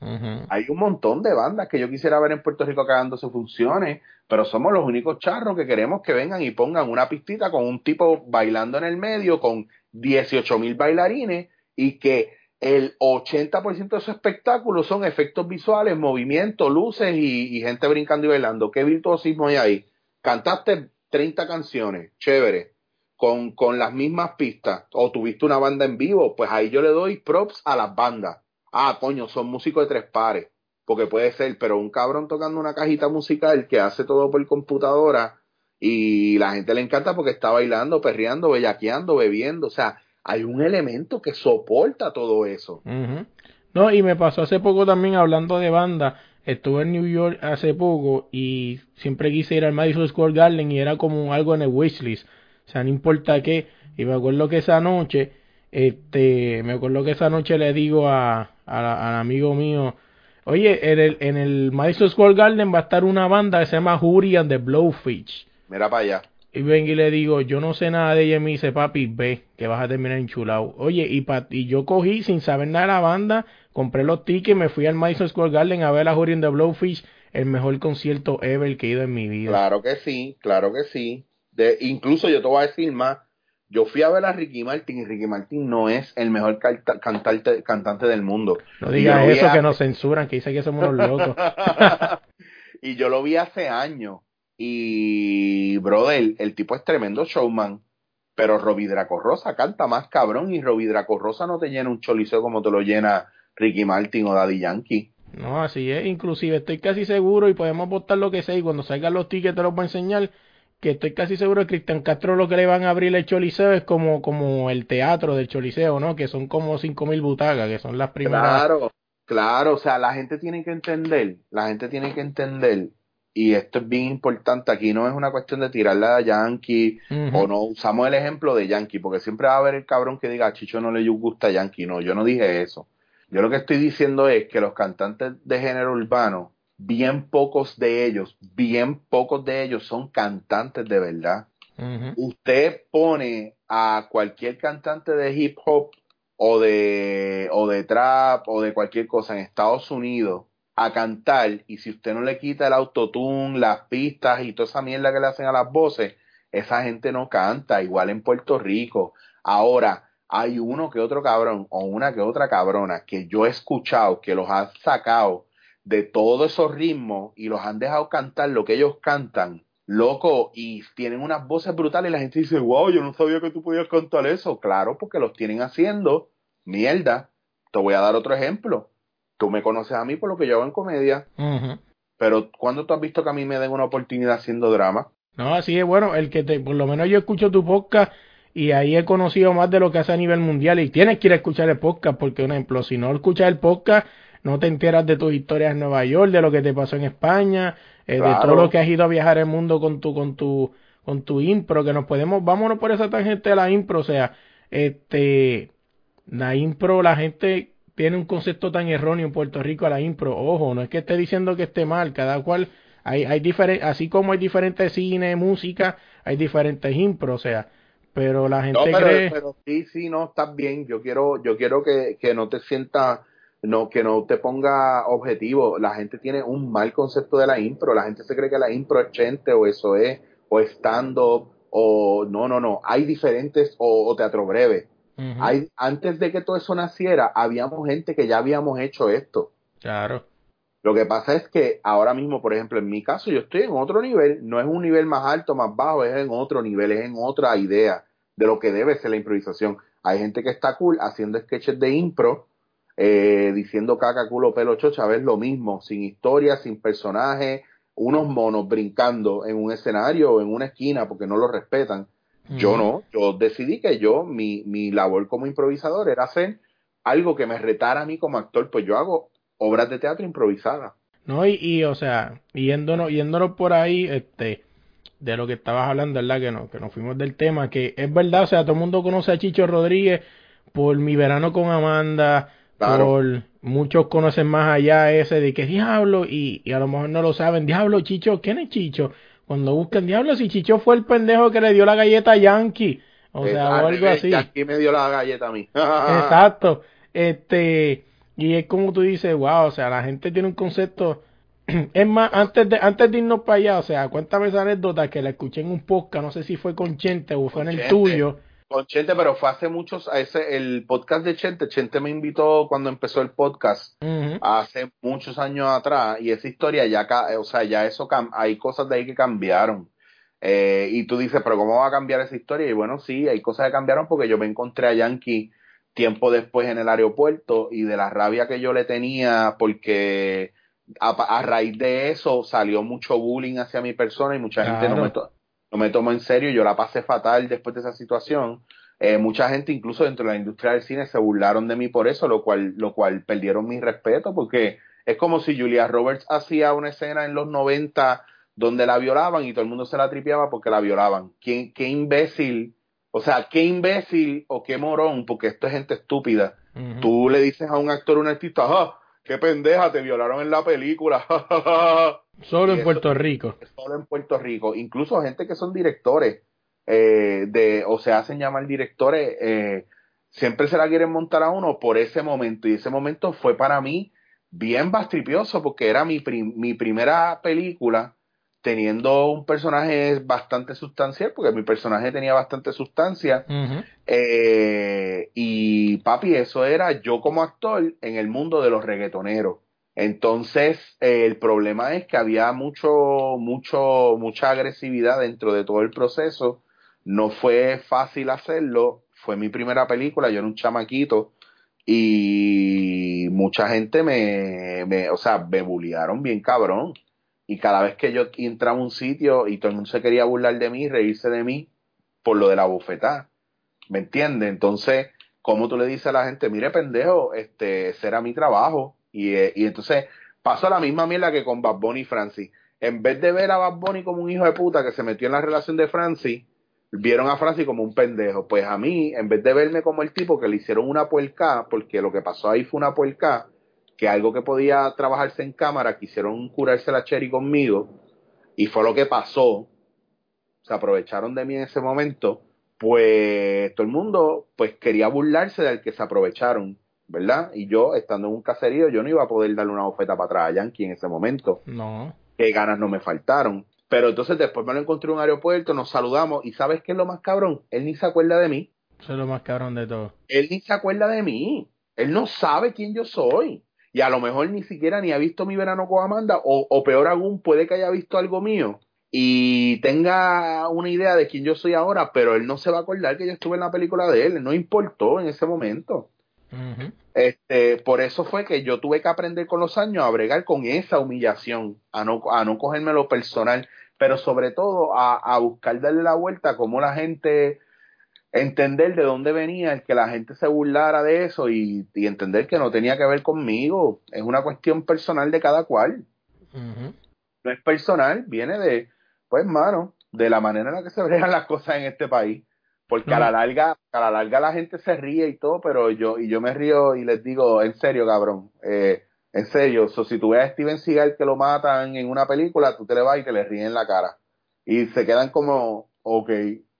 Hay un montón de bandas que yo quisiera ver en Puerto Rico sus funciones, pero somos los únicos charros que queremos que vengan y pongan una pistita con un tipo bailando en el medio con 18 mil bailarines y que el 80% de su espectáculo son efectos visuales, movimientos, luces y, gente brincando y bailando. ¿Qué virtuosismo hay ahí? Cantaste 30 canciones, chévere, con, con las mismas pistas, o tuviste una banda en vivo, pues ahí yo le doy props a las bandas. Ah, coño, son músicos de tres pares, porque puede ser, pero un cabrón tocando una cajita musical que hace todo por computadora y la gente le encanta porque está bailando, perreando, bellaqueando, bebiendo, o sea, hay un elemento que soporta todo eso. No, y me pasó hace poco también hablando de banda. Estuve en New York hace poco y siempre quise ir al Madison Square Garden y era como algo en el wishlist. O sea, no importa qué. Y me acuerdo que esa noche, este, me acuerdo que esa noche le digo a, al amigo mío, oye, en el, en el Madison Square Garden va a estar una banda que se llama Jury and the Blowfish. Mira para allá. Y vengo y le digo, yo no sé nada de ella y me dice, papi, ve, que vas a terminar enchulado. Oye, y, pa y yo cogí sin saber nada de la banda, compré los tickets, me fui al Madison Square Garden a ver a Jury and the Blowfish, el mejor concierto ever que he ido en mi vida. Claro que sí, claro que sí. De, incluso yo te voy a decir más, yo fui a ver a Ricky Martin y Ricky Martin no es el mejor cantante, cantante del mundo. No digas eso que nos censuran, que dice que somos unos locos. y yo lo vi hace años y, brother, el tipo es tremendo showman. Pero Robbie Draco canta más cabrón y Robbie Draco no te llena un choliseo como te lo llena Ricky Martin o Daddy Yankee. No, así es. Inclusive estoy casi seguro y podemos votar lo que sea y cuando salgan los tickets te los voy a enseñar que estoy casi seguro que Cristian Castro lo que le van a abrir el Choliseo es como, como el teatro del Choliseo, ¿no? Que son como cinco mil butacas, que son las primeras. Claro, claro, o sea, la gente tiene que entender, la gente tiene que entender y esto es bien importante, aquí no es una cuestión de tirarle a Yankee o no usamos el ejemplo de Yankee, porque siempre va a haber el cabrón que diga a Chicho no le gusta Yankee, no, yo no dije eso. Yo lo que estoy diciendo es que los cantantes de género urbano, bien pocos de ellos, bien pocos de ellos son cantantes de verdad. Usted pone a cualquier cantante de hip hop o de, o de trap o de cualquier cosa en Estados Unidos a cantar y si usted no le quita el autotune, las pistas y toda esa mierda que le hacen a las voces, esa gente no canta, igual en Puerto Rico. Ahora, hay uno que otro cabrón o una que otra cabrona que yo he escuchado que los ha sacado de todos esos ritmos y los han dejado cantar lo que ellos cantan, loco, y tienen unas voces brutales y la gente dice, wow, yo no sabía que tú podías cantar eso. Claro, porque los tienen haciendo mierda. Te voy a dar otro ejemplo tú me conoces a mí por lo que yo hago en comedia, pero ¿cuándo tú has visto que a mí me den una oportunidad haciendo drama? No, así es, bueno, el que te, por lo menos yo escucho tu podcast y ahí he conocido más de lo que hace a nivel mundial y tienes que ir a escuchar el podcast porque, por ejemplo, si no escuchas el podcast, no te enteras de tus historias en Nueva York, de lo que te pasó en España, eh, de todo lo que has ido a viajar el mundo con tu, con tu, con tu impro, que nos podemos, vámonos por esa tangente de la impro, o sea, este, la impro, la gente tiene un concepto tan erróneo en Puerto Rico a la impro. Ojo, no es que esté diciendo que esté mal, cada cual, hay, hay diferentes, así como hay diferentes cine, música, hay diferentes impro, o sea, pero la gente no, cree... Pero sí, sí, no, estás bien, yo quiero, yo quiero que, que no te sientas, no, que no te ponga objetivo, la gente tiene un mal concepto de la impro, la gente se cree que la impro es chente o eso es, o stand-up, o no, no, no, hay diferentes, o, o teatro breve, hay, antes de que todo eso naciera, habíamos gente que ya habíamos hecho esto. Claro. Lo que pasa es que ahora mismo, por ejemplo, en mi caso, yo estoy en otro nivel, no es un nivel más alto, más bajo, es en otro nivel, es en otra idea de lo que debe ser la improvisación. Hay gente que está cool haciendo sketches de impro, eh, diciendo caca, culo, pelo, chocha, ves lo mismo, sin historia, sin personaje, unos monos brincando en un escenario o en una esquina porque no lo respetan. Yo no, yo decidí que yo, mi, mi labor como improvisador era hacer algo que me retara a mí como actor, pues yo hago obras de teatro improvisadas. No, y, y o sea, yéndonos, yéndonos por ahí, este, de lo que estabas hablando, ¿verdad? Que, no, que nos fuimos del tema, que es verdad, o sea, todo el mundo conoce a Chicho Rodríguez por mi verano con Amanda, por muchos conocen más allá ese de que diablo, y, y a lo mejor no lo saben, diablo, Chicho, ¿quién es Chicho? Cuando buscan diablo, si Chicho fue el pendejo que le dio la galleta a Yankee. O sea, o algo así. Yankee me dio la galleta a mí. Exacto. Este, Y es como tú dices, wow, o sea, la gente tiene un concepto. Es más, antes de, antes de irnos para allá, o sea, cuéntame esa anécdota que la escuché en un podcast, no sé si fue con Chente o fue en el tuyo. Con Chente, pero fue hace muchos, ese, el podcast de Chente, Chente me invitó cuando empezó el podcast, hace muchos años atrás, y esa historia ya, o sea, ya eso, hay cosas de ahí que cambiaron. Eh, y tú dices, pero ¿cómo va a cambiar esa historia? Y bueno, sí, hay cosas que cambiaron porque yo me encontré a Yankee tiempo después en el aeropuerto y de la rabia que yo le tenía porque a, raíz de eso salió mucho bullying hacia mi persona y mucha gente no me, no me tomó en serio, yo la pasé fatal después de esa situación. Eh, mucha gente, incluso dentro de la industria del cine, se burlaron de mí por eso, lo cual, lo cual perdieron mi respeto, porque es como si Julia Roberts hacía una escena en los 90 donde la violaban y todo el mundo se la tripeaba porque la violaban. ¿Quién, qué imbécil, o sea, qué imbécil o qué morón, porque esto es gente estúpida. Tú le dices a un actor, un artista, ¡ah! ¡Qué pendeja! Te violaron en la película. Solo en Puerto Rico. Solo en Puerto Rico. Incluso gente que son directores eh, de, o se hacen llamar directores, eh, siempre se la quieren montar a uno por ese momento. Y ese momento fue para mí bien bastripioso porque era mi, mi primera película teniendo un personaje bastante sustancial, porque mi personaje tenía bastante sustancia. eh, y papi, eso era yo como actor en el mundo de los reggaetoneros. Entonces, eh, el problema es que había mucho, mucho, mucha agresividad dentro de todo el proceso. No fue fácil hacerlo. Fue mi primera película, yo era un chamaquito. Y mucha gente me, me o sea, me bulliaron bien cabrón. Y cada vez que yo entraba a un sitio y todo el mundo se quería burlar de mí, reírse de mí, por lo de la bufetada. ¿Me entiendes? Entonces, ¿cómo tú le dices a la gente, mire pendejo, este, será mi trabajo? Y, eh, y entonces pasó la misma mierda que con Bad Bunny y Francis. En vez de ver a Bad Bunny como un hijo de puta que se metió en la relación de Francis, vieron a Francis como un pendejo. Pues a mí, en vez de verme como el tipo que le hicieron una puerca, porque lo que pasó ahí fue una puerca, que algo que podía trabajarse en cámara, quisieron curarse la cherry conmigo, y fue lo que pasó. Se aprovecharon de mí en ese momento, pues todo el mundo pues quería burlarse del que se aprovecharon. ¿Verdad? Y yo, estando en un caserío, yo no iba a poder darle una oferta para atrás a Yankee en ese momento. No. Qué ganas no me faltaron. Pero entonces después me lo encontré en un aeropuerto, nos saludamos y ¿sabes qué es lo más cabrón? Él ni se acuerda de mí. Eso es lo más cabrón de todo. Él ni se acuerda de mí. Él no sabe quién yo soy. Y a lo mejor ni siquiera ni ha visto mi verano con Amanda o, o peor aún puede que haya visto algo mío y tenga una idea de quién yo soy ahora, pero él no se va a acordar que yo estuve en la película de él. No importó en ese momento este, por eso fue que yo tuve que aprender con los años a bregar con esa humillación, a no, a no cogerme lo personal, pero sobre todo a, a buscar darle la vuelta, como la gente, entender de dónde venía, el que la gente se burlara de eso y, y entender que no tenía que ver conmigo, es una cuestión personal de cada cual. No es personal, viene de, pues, mano, de la manera en la que se bregan las cosas en este país porque a la larga a la larga la gente se ríe y todo pero yo y yo me río y les digo en serio cabrón eh, en serio so, si tú ves a Steven Seagal que lo matan en una película tú te le vas y te le ríes en la cara. Y se quedan como ok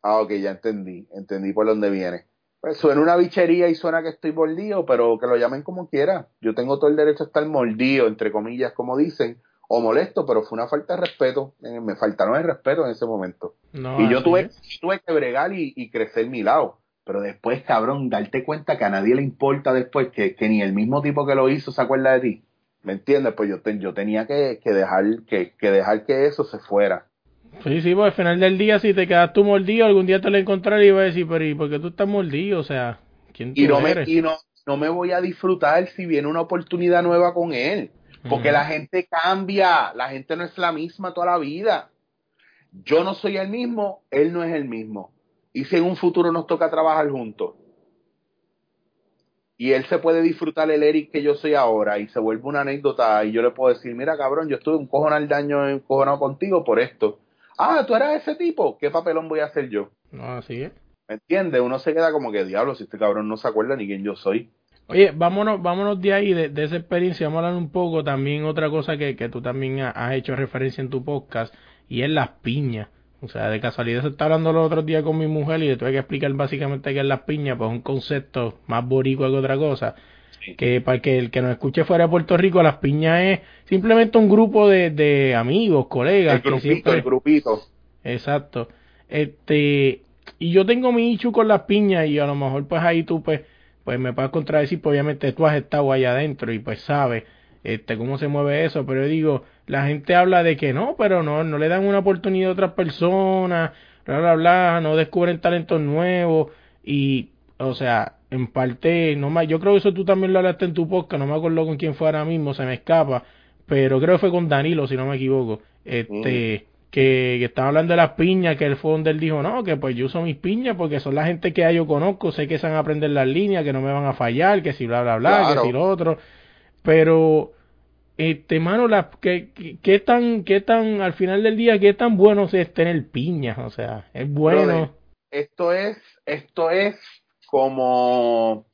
ah ok ya entendí entendí por dónde viene. Pues suena una bichería y suena que estoy mordido pero que lo llamen como quiera. Yo tengo todo el derecho a estar mordido entre comillas como dicen o molesto, pero fue una falta de respeto. Me faltaron el respeto en ese momento. y yo tuve, tuve que bregar y, crecer mi lado. Pero después, cabrón, darte cuenta que a nadie le importa después, que, que ni el mismo tipo que lo hizo se acuerda de ti. ¿Me entiendes? Pues yo, yo tenía que, que dejar que, que dejar que eso se fuera. Sí, sí, pues al final del día, si te quedas tú mordido, algún día te lo encontraré y iba a decir, pero ¿y por qué tú estás mordido? O sea, ¿quién tú y no eres? Me, y no, no me voy a disfrutar si viene una oportunidad nueva con él. Porque la gente cambia, la gente no es la misma toda la vida. Yo no soy el mismo, él no es el mismo. Y si en un futuro nos toca trabajar juntos, y él se puede disfrutar el Eric que yo soy ahora y se vuelve una anécdota y yo le puedo decir, mira cabrón, yo estuve un cojonal daño cojonado contigo por esto. Ah, tú eras ese tipo, ¿qué papelón voy a hacer yo? No, así es. ¿Me entiendes? Uno se queda como que diablo, si este cabrón no se acuerda ni quién yo soy. Oye, vámonos, vámonos de ahí, de, esa experiencia, vamos a hablar un poco también otra cosa que, que tú también has hecho referencia en tu podcast, y es las piñas. O sea, de casualidad se está hablando los otros días con mi mujer y le tuve que explicar básicamente qué es las piñas, pues un concepto más boricua que otra cosa. que para que el que nos escuche fuera de Puerto Rico, las piñas es simplemente un grupo de, de amigos, colegas. El grupito, que siempre... el grupito. Exacto. Este, y yo tengo mi ichu con las piñas y a lo mejor pues ahí tú pues, pues me puedes contradecir, pues obviamente tú has estado allá adentro y pues sabes este cómo se mueve eso, pero yo digo, la gente habla de que no, pero no, no le dan una oportunidad a otras personas, bla bla bla, no descubren talentos nuevos y o sea, en parte, no más, yo creo que eso tú también lo hablaste en tu podcast, no me acuerdo con quién fue ahora mismo, se me escapa, pero creo que fue con Danilo, si no me equivoco. Este, que, que estaba hablando de las piñas, que el fue donde él dijo, no, que pues yo uso mis piñas porque son la gente que yo conozco, sé que se van a aprender las líneas, que no me van a fallar, que si bla bla bla, Claro. que si lo otro. Pero, este, mano, la, ¿qué, qué, qué tan, qué tan, al final del día, qué tan bueno es tener piñas? O sea, es bueno. Brother, esto es, esto es como,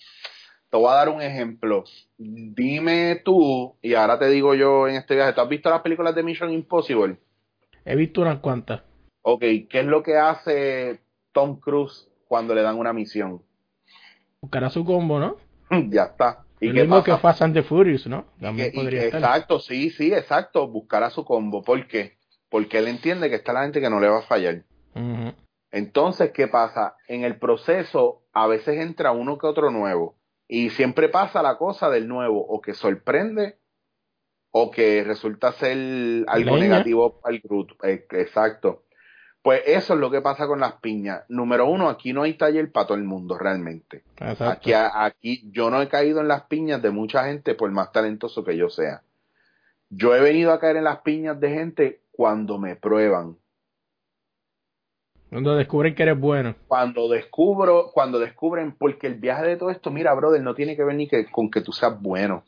te voy a dar un ejemplo. Dime tú, y ahora te digo yo en este viaje, ¿tú has visto las películas de Mission Impossible? He visto unas cuantas. Ok, ¿qué es lo que hace Tom Cruise cuando le dan una misión? Buscará su combo, ¿no? ya está. ¿Y Lo qué mismo que pasa? Fast and the Furious, ¿no? Y También que- y podría que- estar. exacto, sí, sí, exacto. Buscar a su combo. ¿Por qué? Porque él entiende que está la gente que no le va a fallar. Entonces, ¿qué pasa? En el proceso, a veces entra uno que otro nuevo. Y siempre pasa la cosa del nuevo, o que sorprende, o que resulta ser algo Leña. negativo para el grupo. Exacto. Pues eso es lo que pasa con las piñas. Número uno, aquí no hay taller para todo el mundo realmente. Exacto. Aquí, aquí yo no he caído en las piñas de mucha gente por más talentoso que yo sea. Yo he venido a caer en las piñas de gente cuando me prueban. Cuando descubren que eres bueno. Cuando descubro, cuando descubren, porque el viaje de todo esto, mira, brother, no tiene que ver ni que, con que tú seas bueno.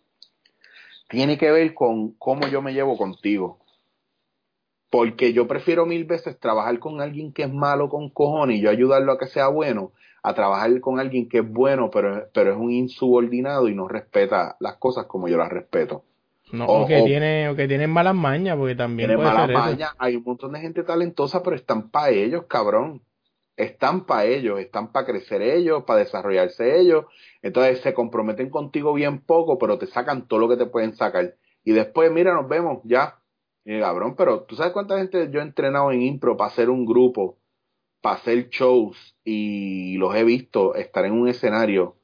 Tiene que ver con cómo yo me llevo contigo. Porque yo prefiero mil veces trabajar con alguien que es malo con cojones y yo ayudarlo a que sea bueno, a trabajar con alguien que es bueno, pero, pero es un insubordinado y no respeta las cosas como yo las respeto. No, O- o, que tiene, o que tienen malas mañas, porque también puede ser eso. Hay un montón de gente talentosa, pero están para ellos, cabrón. Están para ellos, están para crecer ellos, para desarrollarse ellos. Entonces se comprometen contigo bien poco, pero te sacan todo lo que te pueden sacar. Y después, mira, nos vemos, ya. Y, cabrón, pero tú sabes cuánta gente yo he entrenado en impro para hacer un grupo, para hacer shows, y los he visto estar en un escenario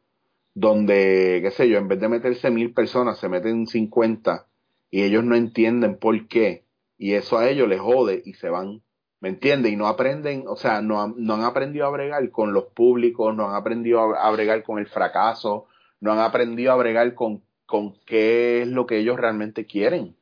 donde, qué sé yo, en vez de meterse mil personas, se meten 50 y ellos no entienden por qué. Y eso a ellos les jode y se van. ¿Me entiendes? Y no aprenden, o sea, no, han- no han aprendido a bregar con los públicos, no han aprendido a, bregar con el fracaso, no han aprendido a bregar con, con qué es lo que ellos realmente quieren.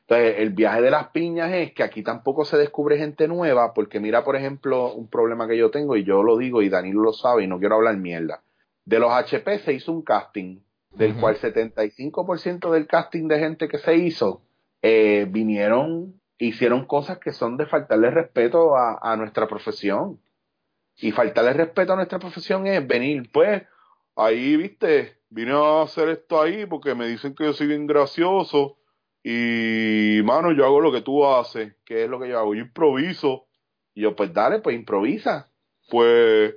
Entonces, el viaje de las piñas es que aquí tampoco se descubre gente nueva, porque mira, por ejemplo, un problema que yo tengo, y yo lo digo, y Danilo lo sabe, y no quiero hablar mierda. De los HP se hizo un casting, del cual 75% del casting de gente que se hizo eh, vinieron, hicieron cosas que son de faltarle respeto a, nuestra profesión. Y faltarle respeto a nuestra profesión es venir, pues, ahí, viste, vine a hacer esto ahí porque me dicen que yo soy bien gracioso y, mano, yo hago lo que tú haces. ¿Qué es lo que yo hago? Yo improviso. Y yo, pues dale, pues improvisa. Pues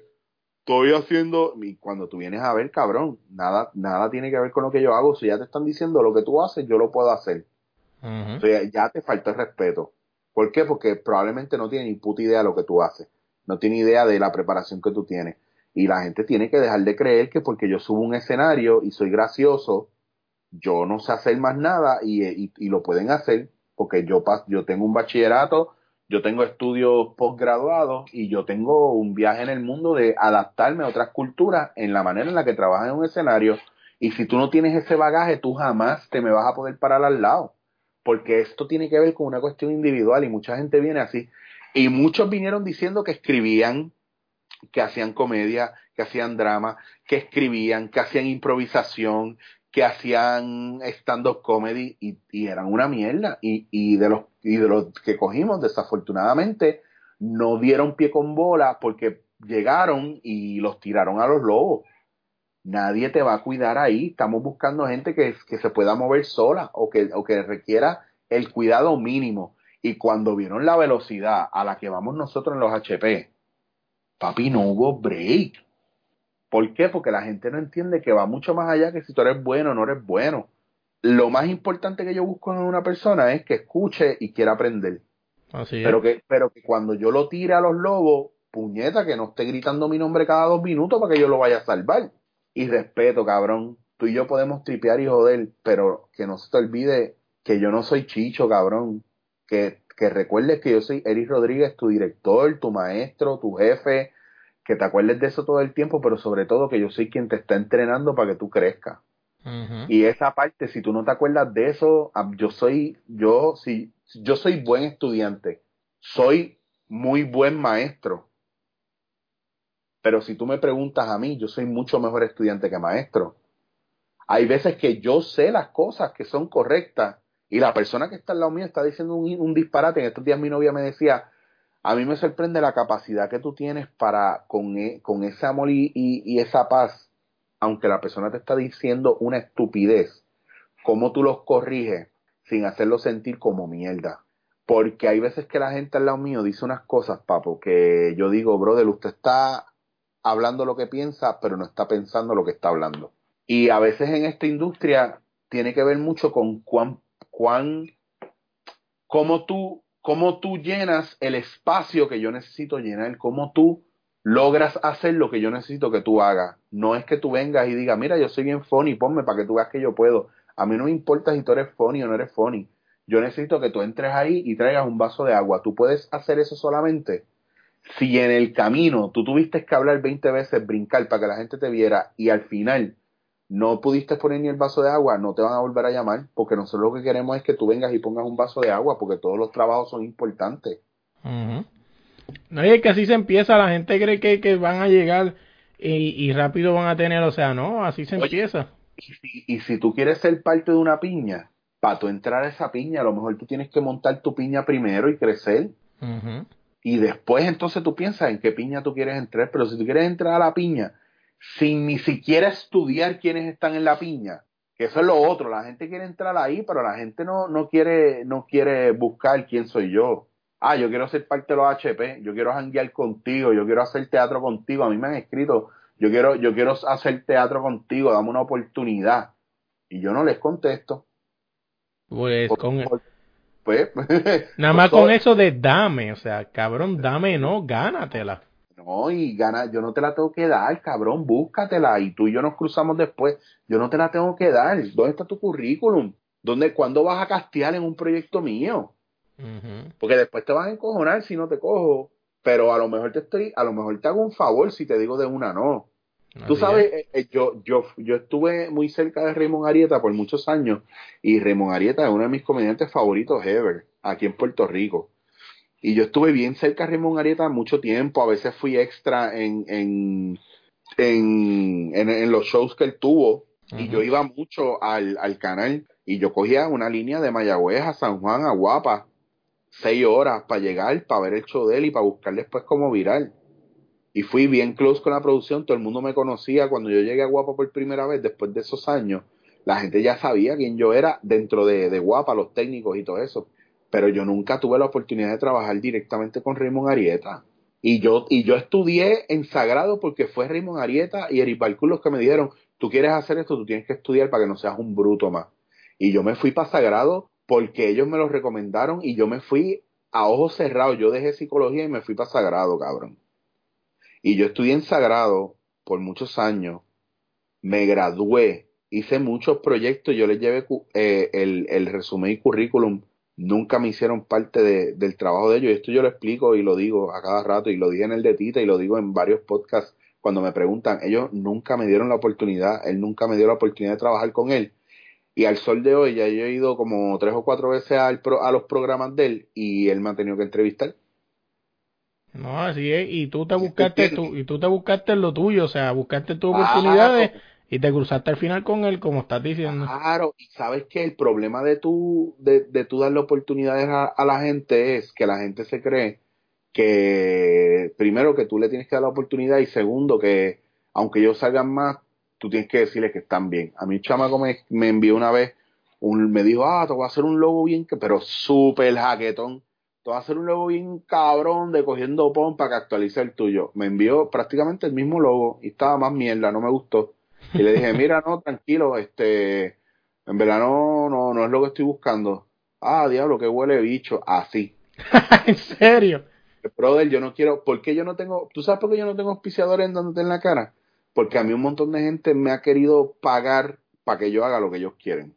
estoy haciendo, y cuando tú vienes a ver, cabrón, nada, nada tiene que ver con lo que yo hago. Si ya te están diciendo lo que tú haces, yo lo puedo hacer. O sea, ya te falta el respeto. ¿Por qué? Porque probablemente no tiene ni puta idea de lo que tú haces. No tiene idea de la preparación que tú tienes. Y la gente tiene que dejar de creer que porque yo subo un escenario y soy gracioso, yo no sé hacer más nada y, y, y lo pueden hacer porque yo, yo tengo un bachillerato, yo tengo estudios postgraduados y yo tengo un viaje en el mundo de adaptarme a otras culturas en la manera en la que trabajas en un escenario. Y si tú no tienes ese bagaje, tú jamás te me vas a poder parar al lado porque esto tiene que ver con una cuestión individual y mucha gente viene así. Y muchos vinieron diciendo que escribían, que hacían comedia, que hacían drama, que escribían, que hacían improvisación, que hacían stand-up comedy y, eran una mierda. Y, y, de los, y de los que cogimos, desafortunadamente, no dieron pie con bola porque llegaron y los tiraron a los lobos nadie te va a cuidar ahí. Estamos buscando gente que, que se pueda mover sola o que, o que requiera el cuidado mínimo. Y cuando vieron la velocidad a la que vamos nosotros en los HP, papi, no hubo break. ¿Por qué? Porque la gente no entiende que va mucho más allá que si tú eres bueno o no eres bueno. Lo más importante que yo busco en una persona es que escuche y quiera aprender. Así es. Pero que, pero que cuando yo lo tire a los lobos, puñeta, que no esté gritando mi nombre cada dos minutos para que yo lo vaya a salvar. Y respeto, cabrón. Tú y yo podemos tripear y joder, pero que no se te olvide que yo no soy Chicho, cabrón. Que, que recuerdes que yo soy Eric Rodríguez, tu director, tu maestro, tu jefe. Que te acuerdes de eso todo el tiempo, pero sobre todo que yo soy quien te está entrenando para que tú crezcas. Y esa parte, si tú no te acuerdas de eso, ah, yo soy, yo, si, yo soy buen estudiante, soy muy buen maestro. Pero si tú me preguntas a mí, yo soy mucho mejor estudiante que maestro. Hay veces que yo sé las cosas que son correctas y la persona que está al lado mío está diciendo un, disparate. En estos días mi novia me decía, a mí me sorprende la capacidad que tú tienes para, con, e- con ese amor y, y- esa paz, aunque la persona te está diciendo una estupidez, cómo tú los corriges sin hacerlo sentir como mierda. Porque hay veces que la gente al lado mío dice unas cosas, papo, que yo digo, brother, usted está hablando lo que piensa, pero no está pensando lo que está hablando. Y a veces en esta industria tiene que ver mucho con cuán, cuán, cómo tú, cómo tú llenas el espacio que yo necesito llenar, cómo tú logras hacer lo que yo necesito que tú hagas. No es que tú vengas y digas, mira, yo soy bien funny, ponme para que tú veas que yo puedo. A mí no me importa si tú eres funny o no eres funny. Yo necesito que tú entres ahí y traigas un vaso de agua. ¿Tú puedes hacer eso solamente? Si en el camino tú tuviste que hablar 20 veces, brincar para que la gente te viera y al final no pudiste poner ni el vaso de agua, no te van a volver a llamar porque nosotros lo que queremos es que tú vengas y pongas un vaso de agua porque todos los trabajos son importantes. Ujú. No, y es que así se empieza, la gente cree que, que van a llegar y, y rápido van a tener, o sea, no, así se Oye. empieza. Y si, y si tú quieres ser parte de una piña, para tú entrar a esa piña, a lo mejor tú tienes que montar tu piña primero y crecer. Ujú. Y después entonces tú piensas en qué piña tú quieres entrar. Pero si tú quieres entrar a la piña sin ni siquiera estudiar quiénes están en la piña, que eso es lo otro, la gente quiere entrar ahí, pero la gente no, no quiere, no quiere buscar quién soy yo. Ah, yo quiero ser parte de los HP, yo quiero janguear contigo, yo quiero hacer teatro contigo. A mí me han escrito, yo quiero, yo quiero hacer teatro contigo, dame una oportunidad. Y yo no les contesto. Pues con, Pues, nada más pues, con eso de dame, o sea, cabrón, dame, no, gánatela. No, y gana, yo no te la tengo que dar, cabrón, búscatela y tú y yo nos cruzamos después. Yo no te la tengo que dar. ¿Dónde está tu currículum? ¿Dónde, ¿Cuándo vas a castear en un proyecto mío? Porque después te vas a encojonar si no te cojo. Pero a lo mejor te estoy, a lo mejor te hago un favor si te digo de una no. Tú sabes, es. eh, eh, yo, yo, yo estuve muy cerca de Raymond Arieta por muchos años y Raymond Arieta es uno de mis comediantes favoritos ever aquí en Puerto Rico. Y yo estuve bien cerca de Raymond Arieta mucho tiempo, a veces fui extra en, en, en, en, en los shows que él tuvo y yo iba mucho al, al canal y yo cogía una línea de Mayagüez a San Juan, a Guapa, seis horas para llegar, para ver el show de él y para buscar después como viral. Y fui bien close con la producción, todo el mundo me conocía cuando yo llegué a Guapa por primera vez, después de esos años, la gente ya sabía quién yo era dentro de, de Guapa, los técnicos y todo eso. Pero yo nunca tuve la oportunidad de trabajar directamente con Raymond Arieta. Y yo, y yo estudié en Sagrado porque fue Raymond Arieta y Eric los que me dijeron, tú quieres hacer esto, tú tienes que estudiar para que no seas un bruto más. Y yo me fui para Sagrado porque ellos me lo recomendaron y yo me fui a ojos cerrados. Yo dejé psicología y me fui para Sagrado, cabrón. Y yo estudié en Sagrado por muchos años. Me gradué, hice muchos proyectos, yo les llevé eh, el, el resumen y currículum. Nunca me hicieron parte de- del trabajo de ellos. Y esto yo lo explico y lo digo a cada rato. Y lo dije en el de Tita y lo digo en varios podcasts cuando me preguntan. Ellos nunca me dieron la oportunidad. Él nunca me dio la oportunidad de trabajar con él. Y al sol de hoy ya yo he ido como tres o cuatro veces al pro- a los programas de él y él me ha tenido que entrevistar. No, así es, y tú te buscaste tu, y tú te buscaste lo tuyo, o sea, buscaste tus oportunidades y te cruzaste al final con él, como estás diciendo. Claro, y sabes que el problema de tú, de, de tú darle oportunidades a, a la gente es que la gente se cree que primero que tú le tienes que dar la oportunidad y segundo que aunque ellos salgan más, tú tienes que decirles que están bien. A mí un chamaco me, me envió una vez, un, me dijo, ah, te voy a hacer un logo bien, que, pero súper jaquetón. Te voy a hacer un logo bien cabrón de cogiendo pon para que actualice el tuyo. Me envió prácticamente el mismo logo y estaba más mierda, no me gustó. Y le dije, mira, no, tranquilo, este, en verdad no, no, no es lo que estoy buscando. Ah, diablo, que huele bicho. Así. ¿En serio? Brother, yo no quiero, ¿por qué yo no tengo, tú sabes por qué yo no tengo auspiciadores en dándote en la cara? Porque a mí un montón de gente me ha querido pagar para que yo haga lo que ellos quieren.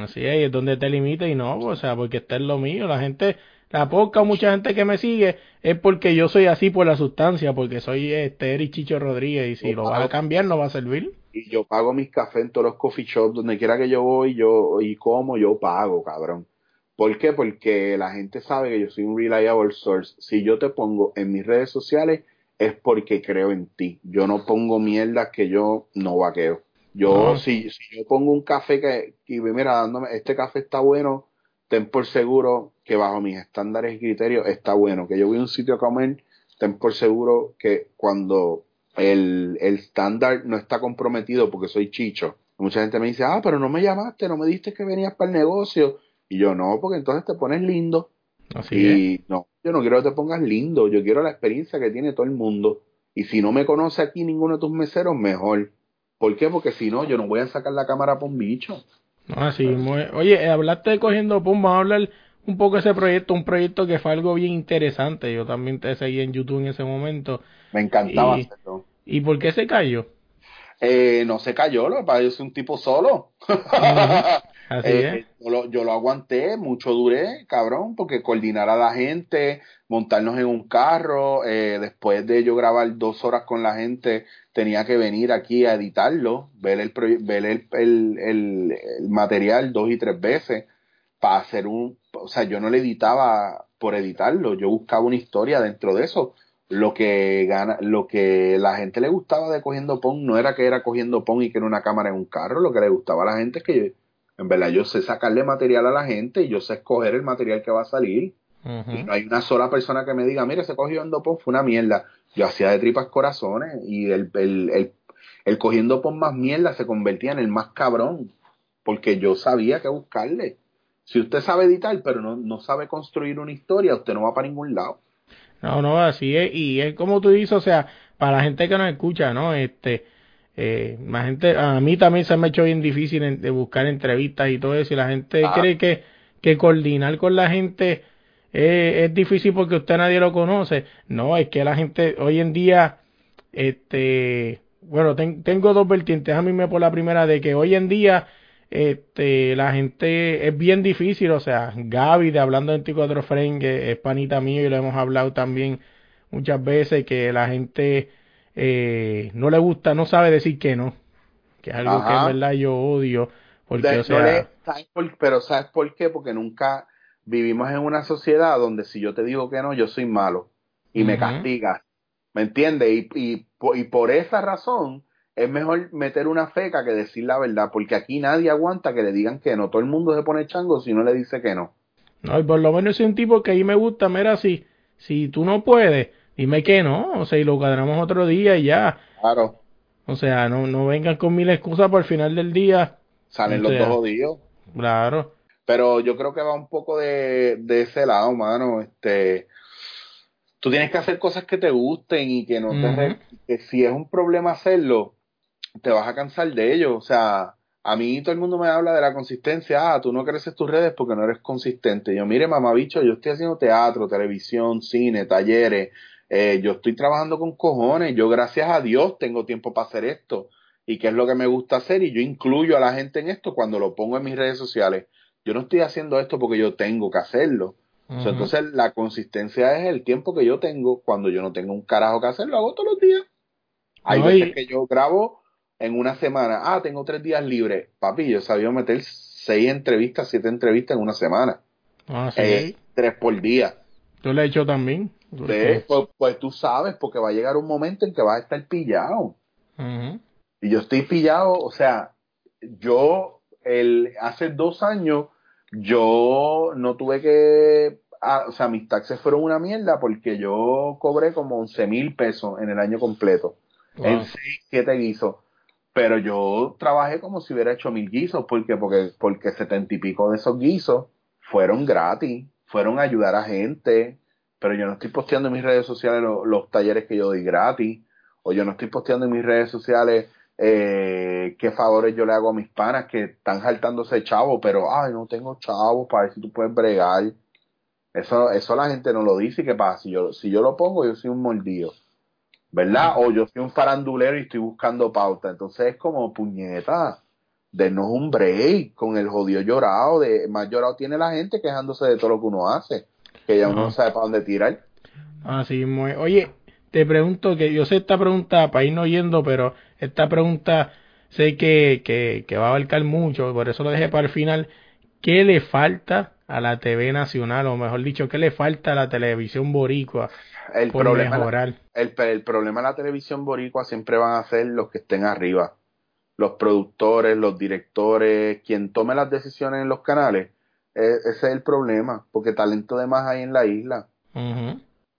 Así es, y es donde te limita y no, o sea, porque está en lo mío. La gente, la poca o mucha gente que me sigue es porque yo soy así por la sustancia, porque soy este Eric Chicho Rodríguez y si lo vas a cambiar no va a servir. Y yo pago mis cafés en todos los coffee shops, donde quiera que yo voy yo y como, yo pago, cabrón. ¿Por qué? Porque la gente sabe que yo soy un reliable source. Si yo te pongo en mis redes sociales es porque creo en ti. Yo no pongo mierdas que yo no vaqueo. Yo, si, si yo pongo un café que, y mira, dándome, este café está bueno, ten por seguro que bajo mis estándares y criterios está bueno. Que yo voy a un sitio a comer, ten por seguro que cuando el, el estándar no está comprometido porque soy chicho. Mucha gente me dice, ah, pero no me llamaste, no me diste que venías para el negocio. Y yo, no, porque entonces te pones lindo. Así y no, yo no quiero que te pongas lindo, yo quiero la experiencia que tiene todo el mundo. Y si no me conoce aquí ninguno de tus meseros, mejor. ¿Por qué? Porque si no, yo no voy a sacar la cámara por un bicho. Así, muy... oye, hablaste de cogiendo pum, vamos a hablar un poco de ese proyecto, un proyecto que fue algo bien interesante. Yo también te seguí en YouTube en ese momento. Me encantaba y, hacerlo. ¿Y por qué se cayó? Eh, no se cayó, lo es que yo soy un tipo solo. Así Eh, es. yo, lo, yo lo aguanté, mucho duré, cabrón, porque coordinar a la gente, montarnos en un carro, eh, después de yo grabar dos horas con la gente, tenía que venir aquí a editarlo, ver el, ver el, el, el, el material dos y tres veces para hacer un, o sea, yo no le editaba por editarlo, yo buscaba una historia dentro de eso. Lo que gana, lo que la gente le gustaba de cogiendo pon no era que era cogiendo pon y que era una cámara en un carro, lo que le gustaba a la gente es que en verdad yo sé sacarle material a la gente y yo sé escoger el material que va a salir. Y no hay una sola persona que me diga, mire, ese cogiendo pon fue una mierda. Yo hacía de tripas corazones y el, el, el, el cogiendo pon más mierda se convertía en el más cabrón, porque yo sabía que buscarle. Si usted sabe editar, pero no, no sabe construir una historia, usted no va para ningún lado. No, no, así es, y es como tú dices, o sea, para la gente que nos escucha, ¿no? Este, eh, la gente, a mí también se me ha hecho bien difícil en- de buscar entrevistas y todo eso, y la gente Ah. cree que, que coordinar con la gente eh, es difícil porque usted nadie lo conoce. No, es que la gente hoy en día, este, bueno, ten- tengo dos vertientes, a mí me por la primera de que hoy en día este, la gente es bien difícil, o sea, Gaby de Hablando 24 Frames, que es panita mío y lo hemos hablado también muchas veces, que la gente eh, no le gusta, no sabe decir que no, que es algo que en verdad yo odio, porque, De- o no sea, le- ¿sabes por- pero ¿sabes por qué? Porque nunca vivimos en una sociedad donde si yo te digo que no, yo soy malo y me castigas. ¿Me entiendes? Y, y, y por esa razón es mejor meter una feca que decir la verdad, porque aquí nadie aguanta que le digan que no. Todo el mundo se pone chango si no le dice que no. no, y por lo menos soy un tipo que ahí me gusta, mira, si, si tú no puedes, dime que no, o sea, y lo cuadramos otro día y ya, Claro, o sea, no, no vengan con mil excusas por el final del día, salen O los dos jodidos. claro. Pero yo creo que va un poco de, de ese lado, mano. Este, tú tienes que hacer cosas que te gusten y que no te... Que si es un problema hacerlo, te vas a cansar de ello. O sea, a mí todo el mundo me habla de la consistencia. Ah, tú no creces tus redes porque no eres consistente. Yo, mire, mamabicho, yo estoy haciendo teatro, televisión, cine, talleres. Eh, yo estoy trabajando con cojones. Yo, gracias a Dios, tengo tiempo para hacer esto. Y qué es lo que me gusta hacer. Y yo incluyo a la gente en esto cuando lo pongo en mis redes sociales. Yo no estoy haciendo esto porque yo tengo que hacerlo. O sea, Ujú. entonces la consistencia es el tiempo que yo tengo cuando yo no tengo un carajo que hacer, lo hago todos los días. Hay No, veces y- que yo grabo en una semana, ah, tengo tres días libres. Papi, yo sabía meter seis entrevistas, siete entrevistas en una semana. Ah, sí. Eh, tres por día. Yo lo he hecho también. Pues, pues tú sabes, porque va a llegar un momento en que vas a estar pillado. Y yo estoy pillado, o sea, yo el, hace dos años yo no tuve que, ah, o sea, mis taxes fueron una mierda porque yo cobré como 11 mil pesos en el año completo, Wow. en 6, 7 guisos. Pero yo trabajé como si hubiera hecho mil guisos, porque porque porque setenta y pico de esos guisos fueron gratis. fueron a ayudar a gente, pero yo no estoy posteando en mis redes sociales los talleres que yo doy gratis, o yo no estoy posteando en mis redes sociales eh, qué favores yo le hago a mis panas que están saltándose chavo, pero ay, no tengo chavo para ver si tú puedes bregar. Eso, eso la gente no lo dice. ¿Qué pasa? Si yo, si yo lo pongo, yo soy un mordido. ¿Verdad? O yo soy un farandulero y estoy buscando pauta. Entonces es como puñeta. Denos un break con el jodido llorado. De, más llorado tiene la gente quejándose de todo lo que uno hace. Que ya uno no sabe para dónde tirar. Así muy. Oye, te pregunto que yo sé esta pregunta para ir no yendo, pero esta pregunta sé que, que, que va a abarcar mucho, por eso lo dejé para el final. ¿Qué le falta a la TV nacional, o mejor dicho, qué le falta a la televisión boricua el por problema, mejorar? El, el, problema de la televisión boricua siempre van a ser los que estén arriba, los productores, los directores, quien tome las decisiones en los canales. E, ese es el problema, porque talento de más hay en la isla.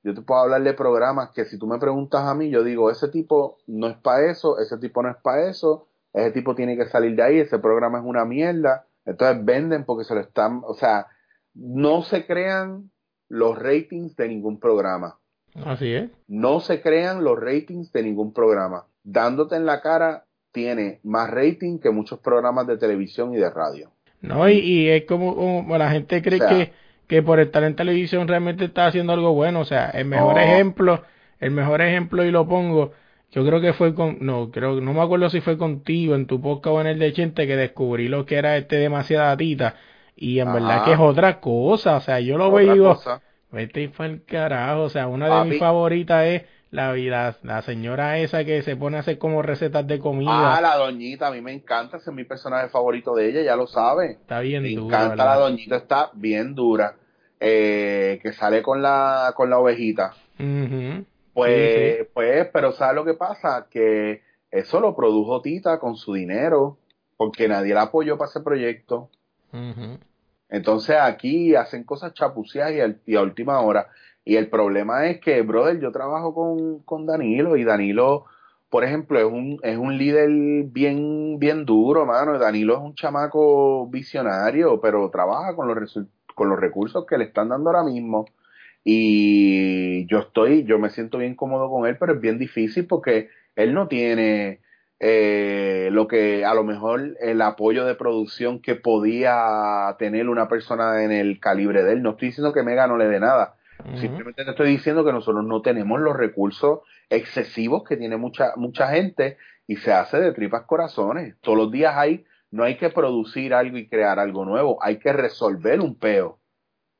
Yo te puedo hablar de programas que si tú me preguntas a mí, yo digo, ese tipo no es para eso, ese tipo no es para eso, ese tipo tiene que salir de ahí, ese programa es una mierda. Entonces venden porque se lo están, o sea, no se crean los ratings de ningún programa. Así es. No se crean los ratings de ningún programa. Dándote en la cara tiene más rating que muchos programas de televisión y de radio. No, y, es como, la gente cree que que por estar en televisión realmente está haciendo algo bueno. O sea, el mejor ejemplo, el mejor ejemplo y lo pongo, yo creo que fue con, no, creo, no me acuerdo si fue contigo en tu podcast o en el de Chente que descubrí lo que era este demasiada tita. Y en verdad que es otra cosa. O sea, yo lo veo y digo, vete para el carajo. O sea, una de mis favoritas es la, vida la señora esa que se pone a hacer como recetas de comida. Ah, la doñita, a mí me encanta, ese es mi personaje favorito de ella, ya lo sabe. Está bien me dura. Me encanta la doñita, está bien dura. Eh, que sale con la, con la ovejita. Pues, pues, pero ¿sabes lo que pasa? Que eso lo produjo Tita con su dinero, porque nadie la apoyó para ese proyecto. Entonces aquí hacen cosas chapuceadas y, y a última hora. Y el problema es que, brother, yo trabajo con, con Danilo y Danilo, por ejemplo, es un, es un líder bien, bien duro, mano. Danilo es un chamaco visionario, pero trabaja con los, con los recursos que le están dando ahora mismo. Y yo estoy, yo me siento bien cómodo con él, pero es bien difícil porque él no tiene eh, lo que a lo mejor el apoyo de producción que podía tener una persona en el calibre de él. No estoy diciendo que Mega no le dé nada, Simplemente te estoy diciendo que nosotros no tenemos los recursos excesivos que tiene mucha, mucha gente y se hace de tripas corazones. Todos los días hay, no hay que producir algo y crear algo nuevo, hay que resolver un peo.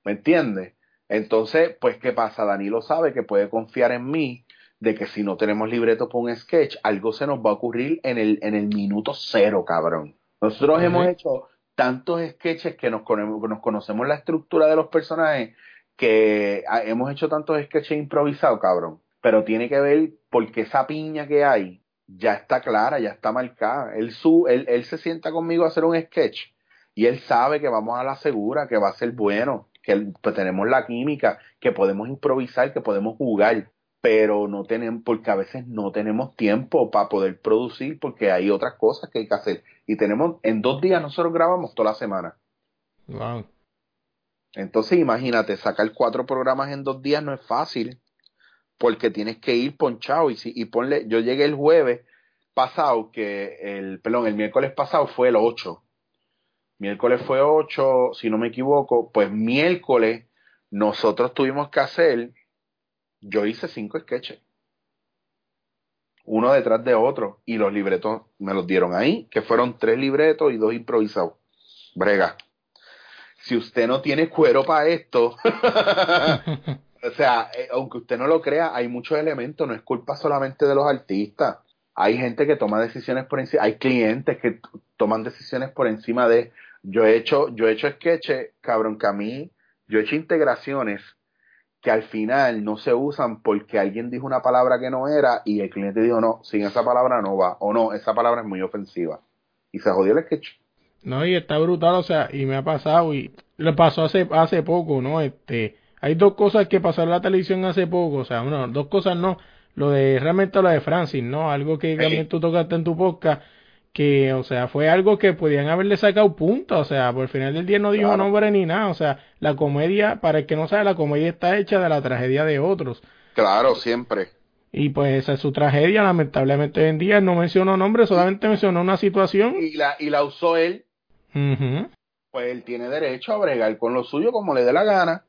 ¿Me entiendes? Entonces, pues, ¿qué pasa? Danilo sabe que puede confiar en mí de que si no tenemos libreto para un sketch, algo se nos va a ocurrir en el, en el minuto cero, cabrón. Nosotros hemos hecho tantos sketches que nos, nos conocemos la estructura de los personajes que hemos hecho tantos sketches improvisados, cabrón, pero tiene que ver porque esa piña que hay ya está clara, ya está marcada. Él, su, él, él se sienta conmigo a hacer un sketch y él sabe que vamos a la segura, que va a ser bueno, que pues, tenemos la química, que podemos improvisar, que podemos jugar, pero no tenemos, porque a veces no tenemos tiempo para poder producir porque hay otras cosas que hay que hacer. Y tenemos, en dos días nosotros grabamos toda la semana. Wow. Entonces imagínate, sacar cuatro programas en dos días no es fácil, porque tienes que ir ponchado y, si, y ponle, yo llegué el jueves pasado, que el, perdón, el miércoles pasado fue el 8. Miércoles fue 8, si no me equivoco, pues miércoles nosotros tuvimos que hacer, yo hice cinco sketches, uno detrás de otro, y los libretos me los dieron ahí, que fueron tres libretos y dos improvisados. Brega si usted no tiene cuero para esto, o sea, eh, aunque usted no lo crea, hay muchos elementos, no es culpa solamente de los artistas. Hay gente que toma decisiones por encima, hay clientes que toman decisiones por encima de. Yo he hecho, yo he hecho sketches, cabrón, que a mí, yo he hecho integraciones que al final no se usan porque alguien dijo una palabra que no era y el cliente dijo, no, sin esa palabra no va, o no, esa palabra es muy ofensiva. Y se jodió el sketch. No, y está brutal, o sea, y me ha pasado, y le pasó hace, hace poco, ¿no? Este, hay dos cosas que pasaron en la televisión hace poco, o sea, una, dos cosas no, lo de, realmente lo de Francis, ¿no? Algo que también tú tocaste en tu podcast, que, o sea, fue algo que podían haberle sacado puntos, o sea, por el final del día no dijo nombre ni nada, o sea, la comedia, para el que no sabe, la comedia está hecha de la tragedia de otros. Claro, siempre. Y pues esa es su tragedia, lamentablemente hoy en día no mencionó nombre, solamente mencionó una situación. Y la, y la usó él. Pues él tiene derecho a bregar con lo suyo como le dé la gana.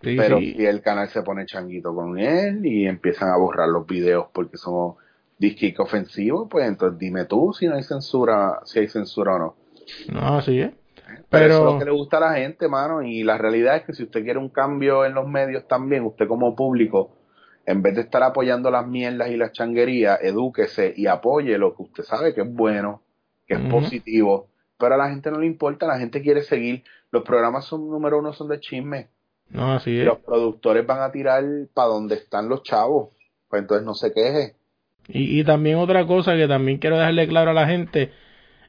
pero si el canal se pone changuito con él y empiezan a borrar los videos porque son disque ofensivo, pues entonces dime tú si no hay censura, si hay censura o no. No, así es. Pero, eso es lo que le gusta a la gente, mano, y la realidad es que si usted quiere un cambio en los medios también, usted como público, en vez de estar apoyando las mierdas y las changuerías, edúquese y apoye lo que usted sabe que es bueno, que es positivo, pero a la gente no le importa, la gente quiere seguir, los programas son número uno, son de chisme. No, así es. Los productores van a tirar para donde están los chavos, pues entonces no se queje. Y, y también otra cosa que también quiero dejarle claro a la gente,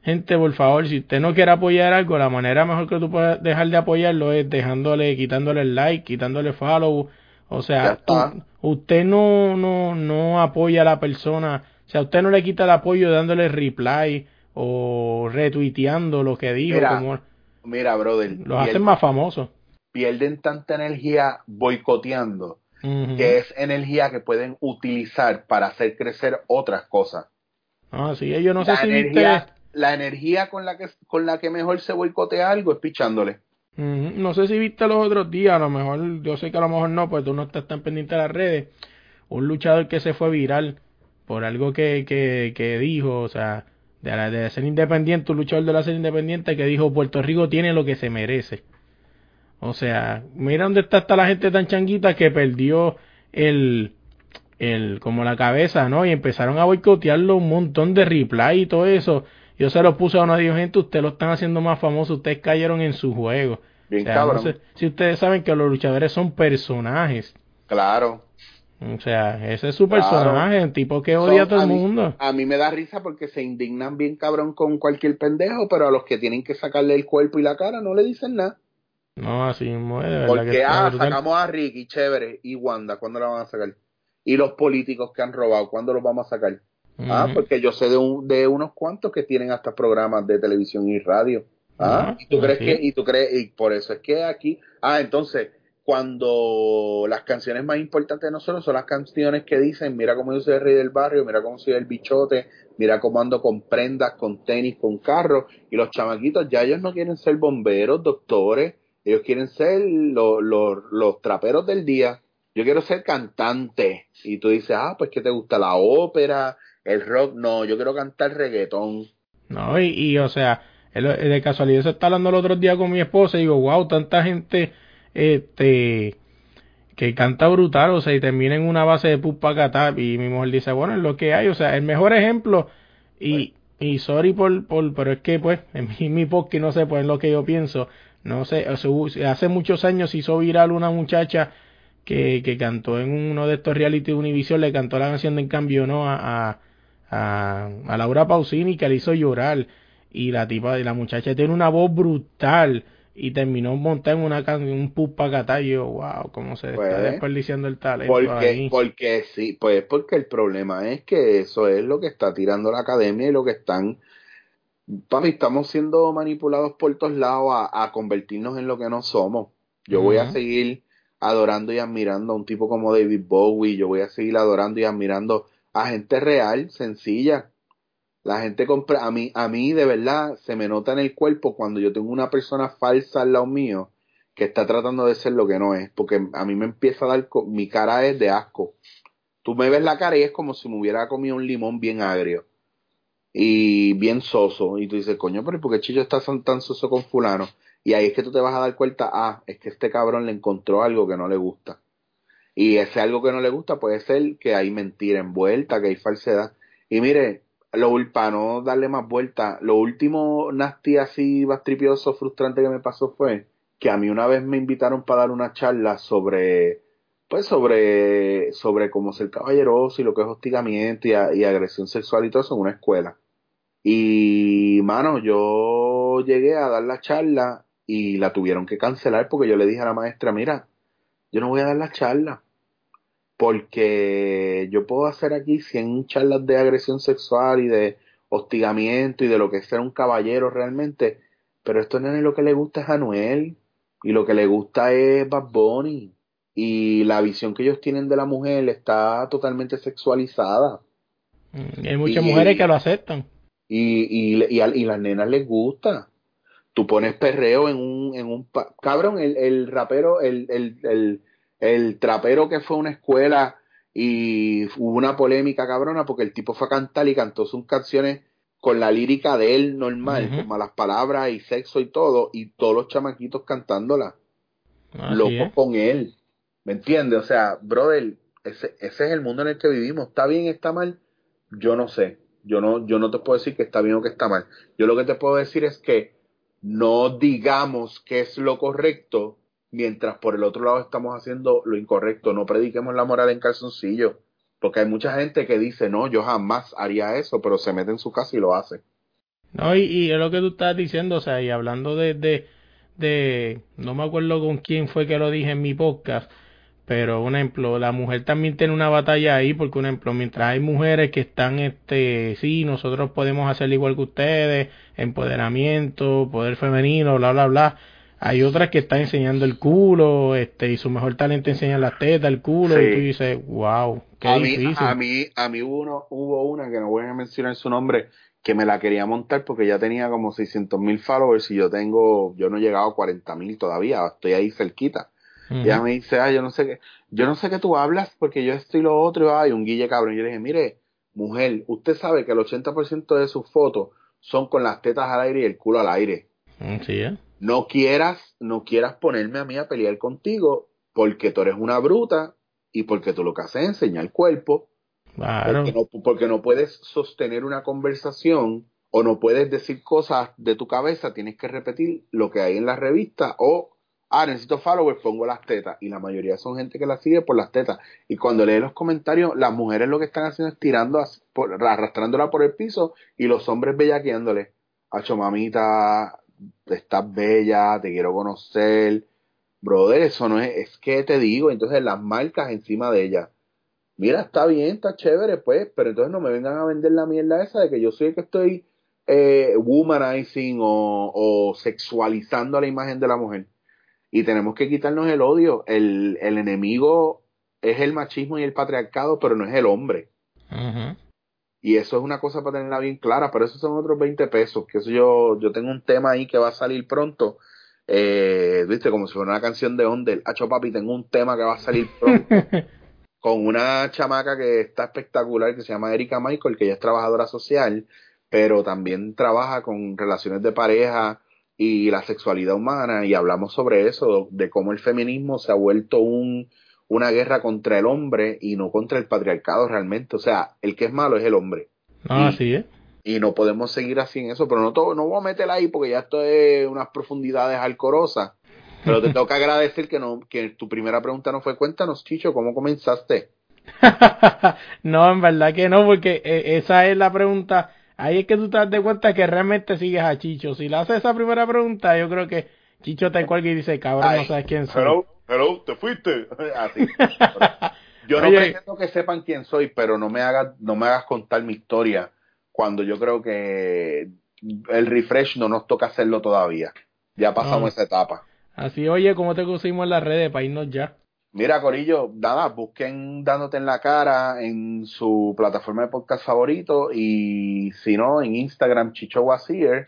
gente, por favor, si usted no quiere apoyar algo, la manera mejor que tú puedes dejar de apoyarlo es dejándole, quitándole el like, quitándole follow. O sea, usted no, no, no apoya a la persona, o sea, usted no le quita el apoyo dándole reply o retuiteando lo que dijo. Mira, como, mira brother. Los hacen más famosos. Pierden tanta energía boicoteando que es energía que pueden utilizar para hacer crecer otras cosas. Ah, sí, yo no sé si energía, La energía con la, que, con la que mejor se boicotea algo es pichándole. No sé si viste los otros días, a lo mejor, yo sé que a lo mejor no, pues tú no estás tan pendiente de las redes. Un luchador que se fue viral por algo que, que, que dijo, o sea, de, de ser independiente, un luchador de la ser independiente que dijo Puerto Rico tiene lo que se merece. O sea, mira dónde está, está la gente tan changuita que perdió el, el, como la cabeza, ¿no? Y empezaron a boicotearlo un montón de reply y todo eso. Yo se lo puse a una de gente, ustedes lo están haciendo más famoso, ustedes cayeron en su juego. Bien cabrón. si ustedes saben que los luchadores son personajes. Claro. O sea, ese es su personaje, el tipo que odia a todo el mundo. A mí me da risa porque se indignan bien cabrón con cualquier pendejo, pero a los que tienen que sacarle el cuerpo y la cara no le dicen nada. No, así mismo es, Porque, ah, sacamos a Ricky, chévere, y Wanda, ¿cuándo la van a sacar? Y los políticos que han robado, ¿cuándo los vamos a sacar? Ah, porque yo sé de, un, de unos cuantos que tienen hasta programas de televisión y radio. Ah, ¿y tú crees que, y tú crees, y por eso es que aquí, ah, entonces, cuando las canciones más importantes de nosotros son las canciones que dicen, mira cómo yo soy el rey del barrio, mira cómo soy el bichote, mira cómo ando con prendas, con tenis, con carros, y los chamaquitos ya ellos no quieren ser bomberos, doctores, ellos quieren ser los, los, traperos del día. Yo quiero ser cantante. Y tú dices, ah, pues que te gusta la ópera, el rock. No, yo quiero cantar reggaetón. No, y, y o sea, de casualidad se está hablando el otro día con mi esposa y digo, wow, tanta gente este que canta brutal, o sea, y termina en una base de pupa catap y mi mujer dice, bueno, es lo que hay, o sea, el mejor ejemplo y, y sorry por, por, pero es que pues en mi, mi podcast no sé, pues es lo que yo pienso, no sé, hace muchos años hizo viral una muchacha que, que cantó en uno de estos reality de Univision, le cantó la canción de En Cambio No a, a, a, Laura Pausini que le hizo llorar. Y la tipa, y la muchacha tiene una voz brutal y terminó montando en una un pupa y yo, wow, cómo se está pues, desperdiciando el talento porque, Porque sí, pues porque el problema es que eso es lo que está tirando la academia y lo que están papi, estamos siendo manipulados por todos lados a, convertirnos en lo que no somos. Yo voy a seguir adorando y admirando a un tipo como David Bowie, yo voy a seguir adorando y admirando a gente real, sencilla. La gente compra, a mí, a mí de verdad se me nota en el cuerpo cuando yo tengo una persona falsa al lado mío que está tratando de ser lo que no es, porque a mí me empieza a dar, mi cara es de asco. Tú me ves la cara y es como si me hubiera comido un limón bien agrio y bien soso. Y tú dices, coño, pero ¿por qué Chillo está tan, soso con fulano? Y ahí es que tú te vas a dar cuenta, ah, es que este cabrón le encontró algo que no le gusta. Y ese algo que no le gusta puede ser que hay mentira envuelta, que hay falsedad. Y mire, lo para no darle más vuelta, lo último nasty así bastripioso, frustrante que me pasó fue que a mí una vez me invitaron para dar una charla sobre, pues sobre, sobre cómo ser caballeroso y lo que es hostigamiento y, y agresión sexual y todo eso en una escuela. Y, mano, yo llegué a dar la charla y la tuvieron que cancelar porque yo le dije a la maestra, mira, yo no voy a dar la charla porque yo puedo hacer aquí 100 charlas de agresión sexual y de hostigamiento y de lo que es ser un caballero realmente, pero esto no es lo que le gusta es Anuel y lo que le gusta es Bad Bunny y la visión que ellos tienen de la mujer está totalmente sexualizada. Mm, hay muchas mujeres que lo aceptan. Y, y, y, a, y las nenas les gusta. Tú pones perreo en un, en un cabrón, el, el rapero, el, el, el, el trapero que fue a una escuela y hubo una polémica cabrona porque el tipo fue a cantar y cantó sus canciones con la lírica de él normal, con malas palabras y sexo y todo, y todos los chamaquitos cantándola. Loco con él. ¿Me entiendes? O sea, brother, ese, ese es el mundo en el que vivimos. ¿Está bien, está mal? Yo no sé. Yo no, yo no te puedo decir que está bien o que está mal. Yo lo que te puedo decir es que no digamos que es lo correcto mientras por el otro lado estamos haciendo lo incorrecto. No prediquemos la moral en calzoncillo. Porque hay mucha gente que dice, no, yo jamás haría eso, pero se mete en su casa y lo hace. No, y, es lo que tú estás diciendo, o sea, y hablando de, de, de, no me acuerdo con quién fue que lo dije en mi podcast, pero un ejemplo, la mujer también tiene una batalla ahí, porque un ejemplo, mientras hay mujeres que están, este, sí, nosotros podemos hacer igual que ustedes, empoderamiento, poder femenino, bla, bla, bla, hay otras que están enseñando el culo, este, y su mejor talento enseña las tetas, el culo, y tú dices, wow, qué a difícil. Mí, a mí, a mí hubo, uno, hubo una que no voy a mencionar su nombre, que me la quería montar porque ya tenía como 600 mil followers y yo tengo, yo no he llegado a 40 mil todavía, estoy ahí cerquita. Y ella me dice, ah, yo no sé qué, yo no sé qué tú hablas porque yo estoy lo otro, y ay, un guille cabrón. Y yo le dije, mire, mujer, usted sabe que el 80% de sus fotos son con las tetas al aire y el culo al aire. Sí, ¿eh? No quieras, no quieras ponerme a mí a pelear contigo porque tú eres una bruta y porque tú lo que haces es enseñar el cuerpo. Claro. Porque, no, porque no puedes sostener una conversación o no puedes decir cosas de tu cabeza, tienes que repetir lo que hay en la revista o, ah, necesito followers, pongo las tetas. Y la mayoría son gente que la sigue por las tetas. Y cuando lees los comentarios, las mujeres lo que están haciendo es tirando, arrastrándola por el piso y los hombres bellaqueándole. Hacho mamita, estás bella, te quiero conocer. Brother, eso no es, es que te digo, entonces las marcas encima de ella. Mira, está bien, está chévere, pues, pero entonces no me vengan a vender la mierda esa de que yo soy el que estoy eh, womanizing o, sexualizando la imagen de la mujer. Y tenemos que quitarnos el odio. El enemigo es el machismo y el patriarcado, pero no es el hombre. Y eso es una cosa para tenerla bien clara, pero esos son otros 20 pesos. Que eso yo, yo tengo un tema ahí que va a salir pronto. Eh, Viste, como si fuera una canción de Ondel. Hacho papi, tengo un tema que va a salir pronto. con una chamaca que está espectacular, que se llama Erika Michael, que ella es trabajadora social, pero también trabaja con relaciones de pareja y la sexualidad humana. Y hablamos sobre eso, de cómo el feminismo se ha vuelto un una guerra contra el hombre y no contra el patriarcado realmente. O sea, el que es malo es el hombre. Ah, sí, ¿eh? Y no podemos seguir así en eso, pero no, todo, no voy a meterla ahí porque ya esto es unas profundidades alcorosas. Pero te tengo que agradecer que, no, que tu primera pregunta no fue cuéntanos, Chicho, ¿cómo comenzaste? no, en verdad que no, porque eh, esa es la pregunta. Ahí es que tú te das de cuenta que realmente sigues a Chicho. Si le haces esa primera pregunta, yo creo que Chicho te cuelga y dice, cabrón, no sabes quién soy hello, te fuiste. Así. Yo no pretendo que sepan quién soy, pero no me hagas, no me hagas contar mi historia cuando yo creo que el refresh no nos toca hacerlo todavía. Ya pasamos esa etapa. Así, oye, ¿cómo te conseguimos en las redes para irnos ya? Mira, Corillo, nada, busquen dándote en la cara en su plataforma de podcast favorito y si no, en Instagram, Chicho Wasier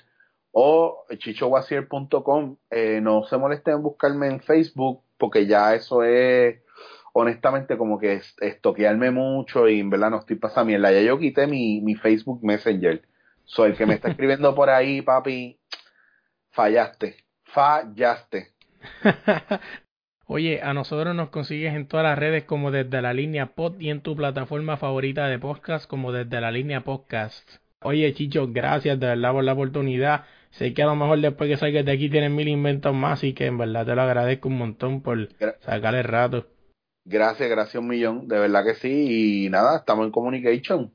o chichowasier.com. Eh, no se molesten en buscarme en Facebook porque ya eso es honestamente como que estoquearme mucho y en verdad no estoy pasando mierda. Ya yo quité mi, mi Facebook Messenger. Soy el que me está escribiendo por ahí, papi, fallaste, fallaste. Oye, a nosotros nos consigues en todas las redes como desde la línea pod y en tu plataforma favorita de podcast como desde la línea podcast. Oye, Chicho, gracias de verdad por la oportunidad. Sé que a lo mejor después que salgas de aquí tienes mil inventos más y que en verdad te lo agradezco un montón por sacar el rato. Gracias, gracias un millón, de verdad que sí. Y nada, estamos en communication.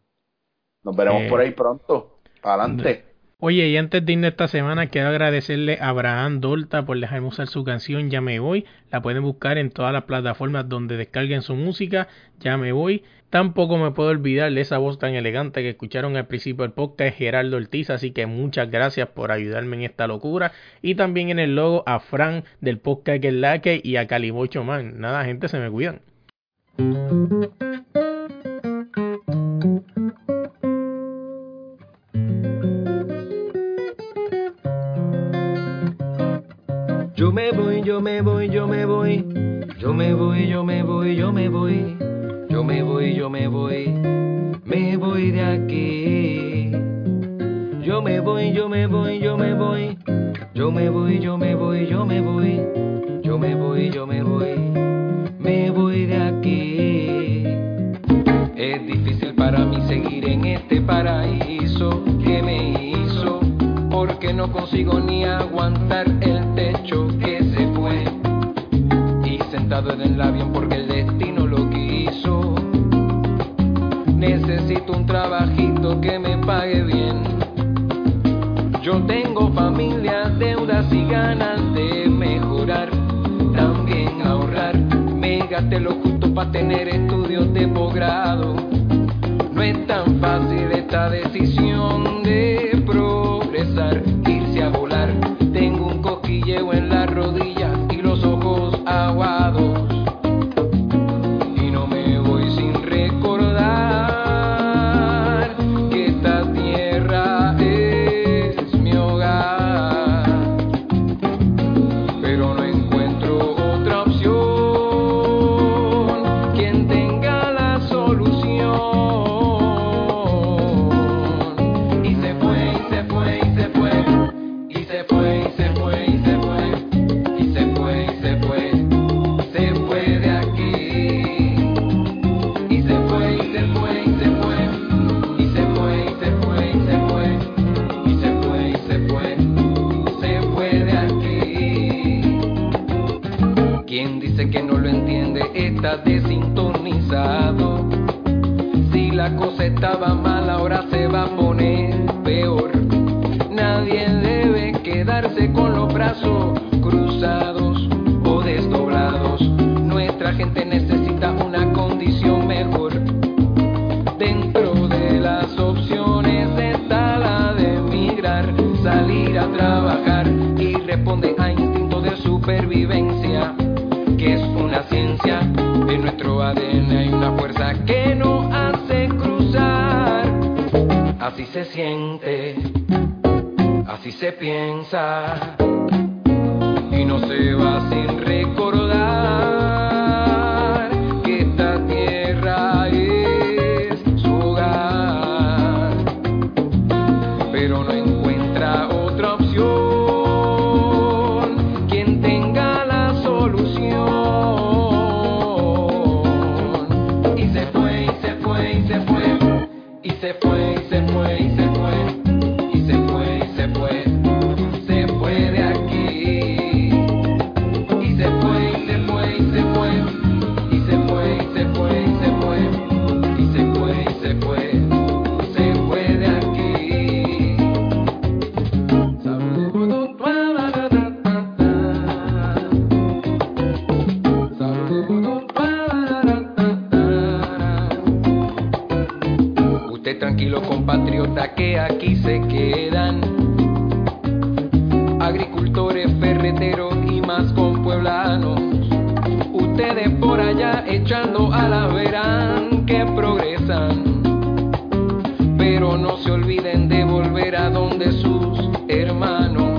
Nos veremos eh, por ahí pronto. Para adelante. Oye, y antes de irnos esta semana, quiero agradecerle a Abraham Dolta por dejarme usar su canción Ya me voy. La pueden buscar en todas las plataformas donde descarguen su música. Ya me voy. Tampoco me puedo olvidar de esa voz tan elegante que escucharon al principio del podcast, Gerardo Ortiz. Así que muchas gracias por ayudarme en esta locura. Y también en el logo a Fran del podcast Que Laque y a Calibocho Man. Nada, gente, se me cuidan. Yo me voy, yo me voy, yo me voy. Yo me voy, yo me voy, yo me voy. Me voy, yo me voy. Me voy de aquí. Yo me voy, yo me voy, yo me voy. Yo me voy, yo me voy, yo me voy. Yo me voy, yo me voy. Me voy de aquí. Es difícil para mí seguir en este paraíso que me hizo. Porque no consigo ni aguantar el techo que se fue. Y sentado en el avión porque el destino Necesito un trabajito que me pague bien. Yo tengo familia, deudas y ganas de mejorar. También ahorrar. Me gasté lo justo para tener estudios de posgrado. No es tan fácil esta decisión de Usted tranquilo compatriota que aquí se quedan agricultores, ferreteros y más con pueblanos. Ustedes por allá echando a la verán que progresan. Pero no se olviden de volver a donde sus hermanos,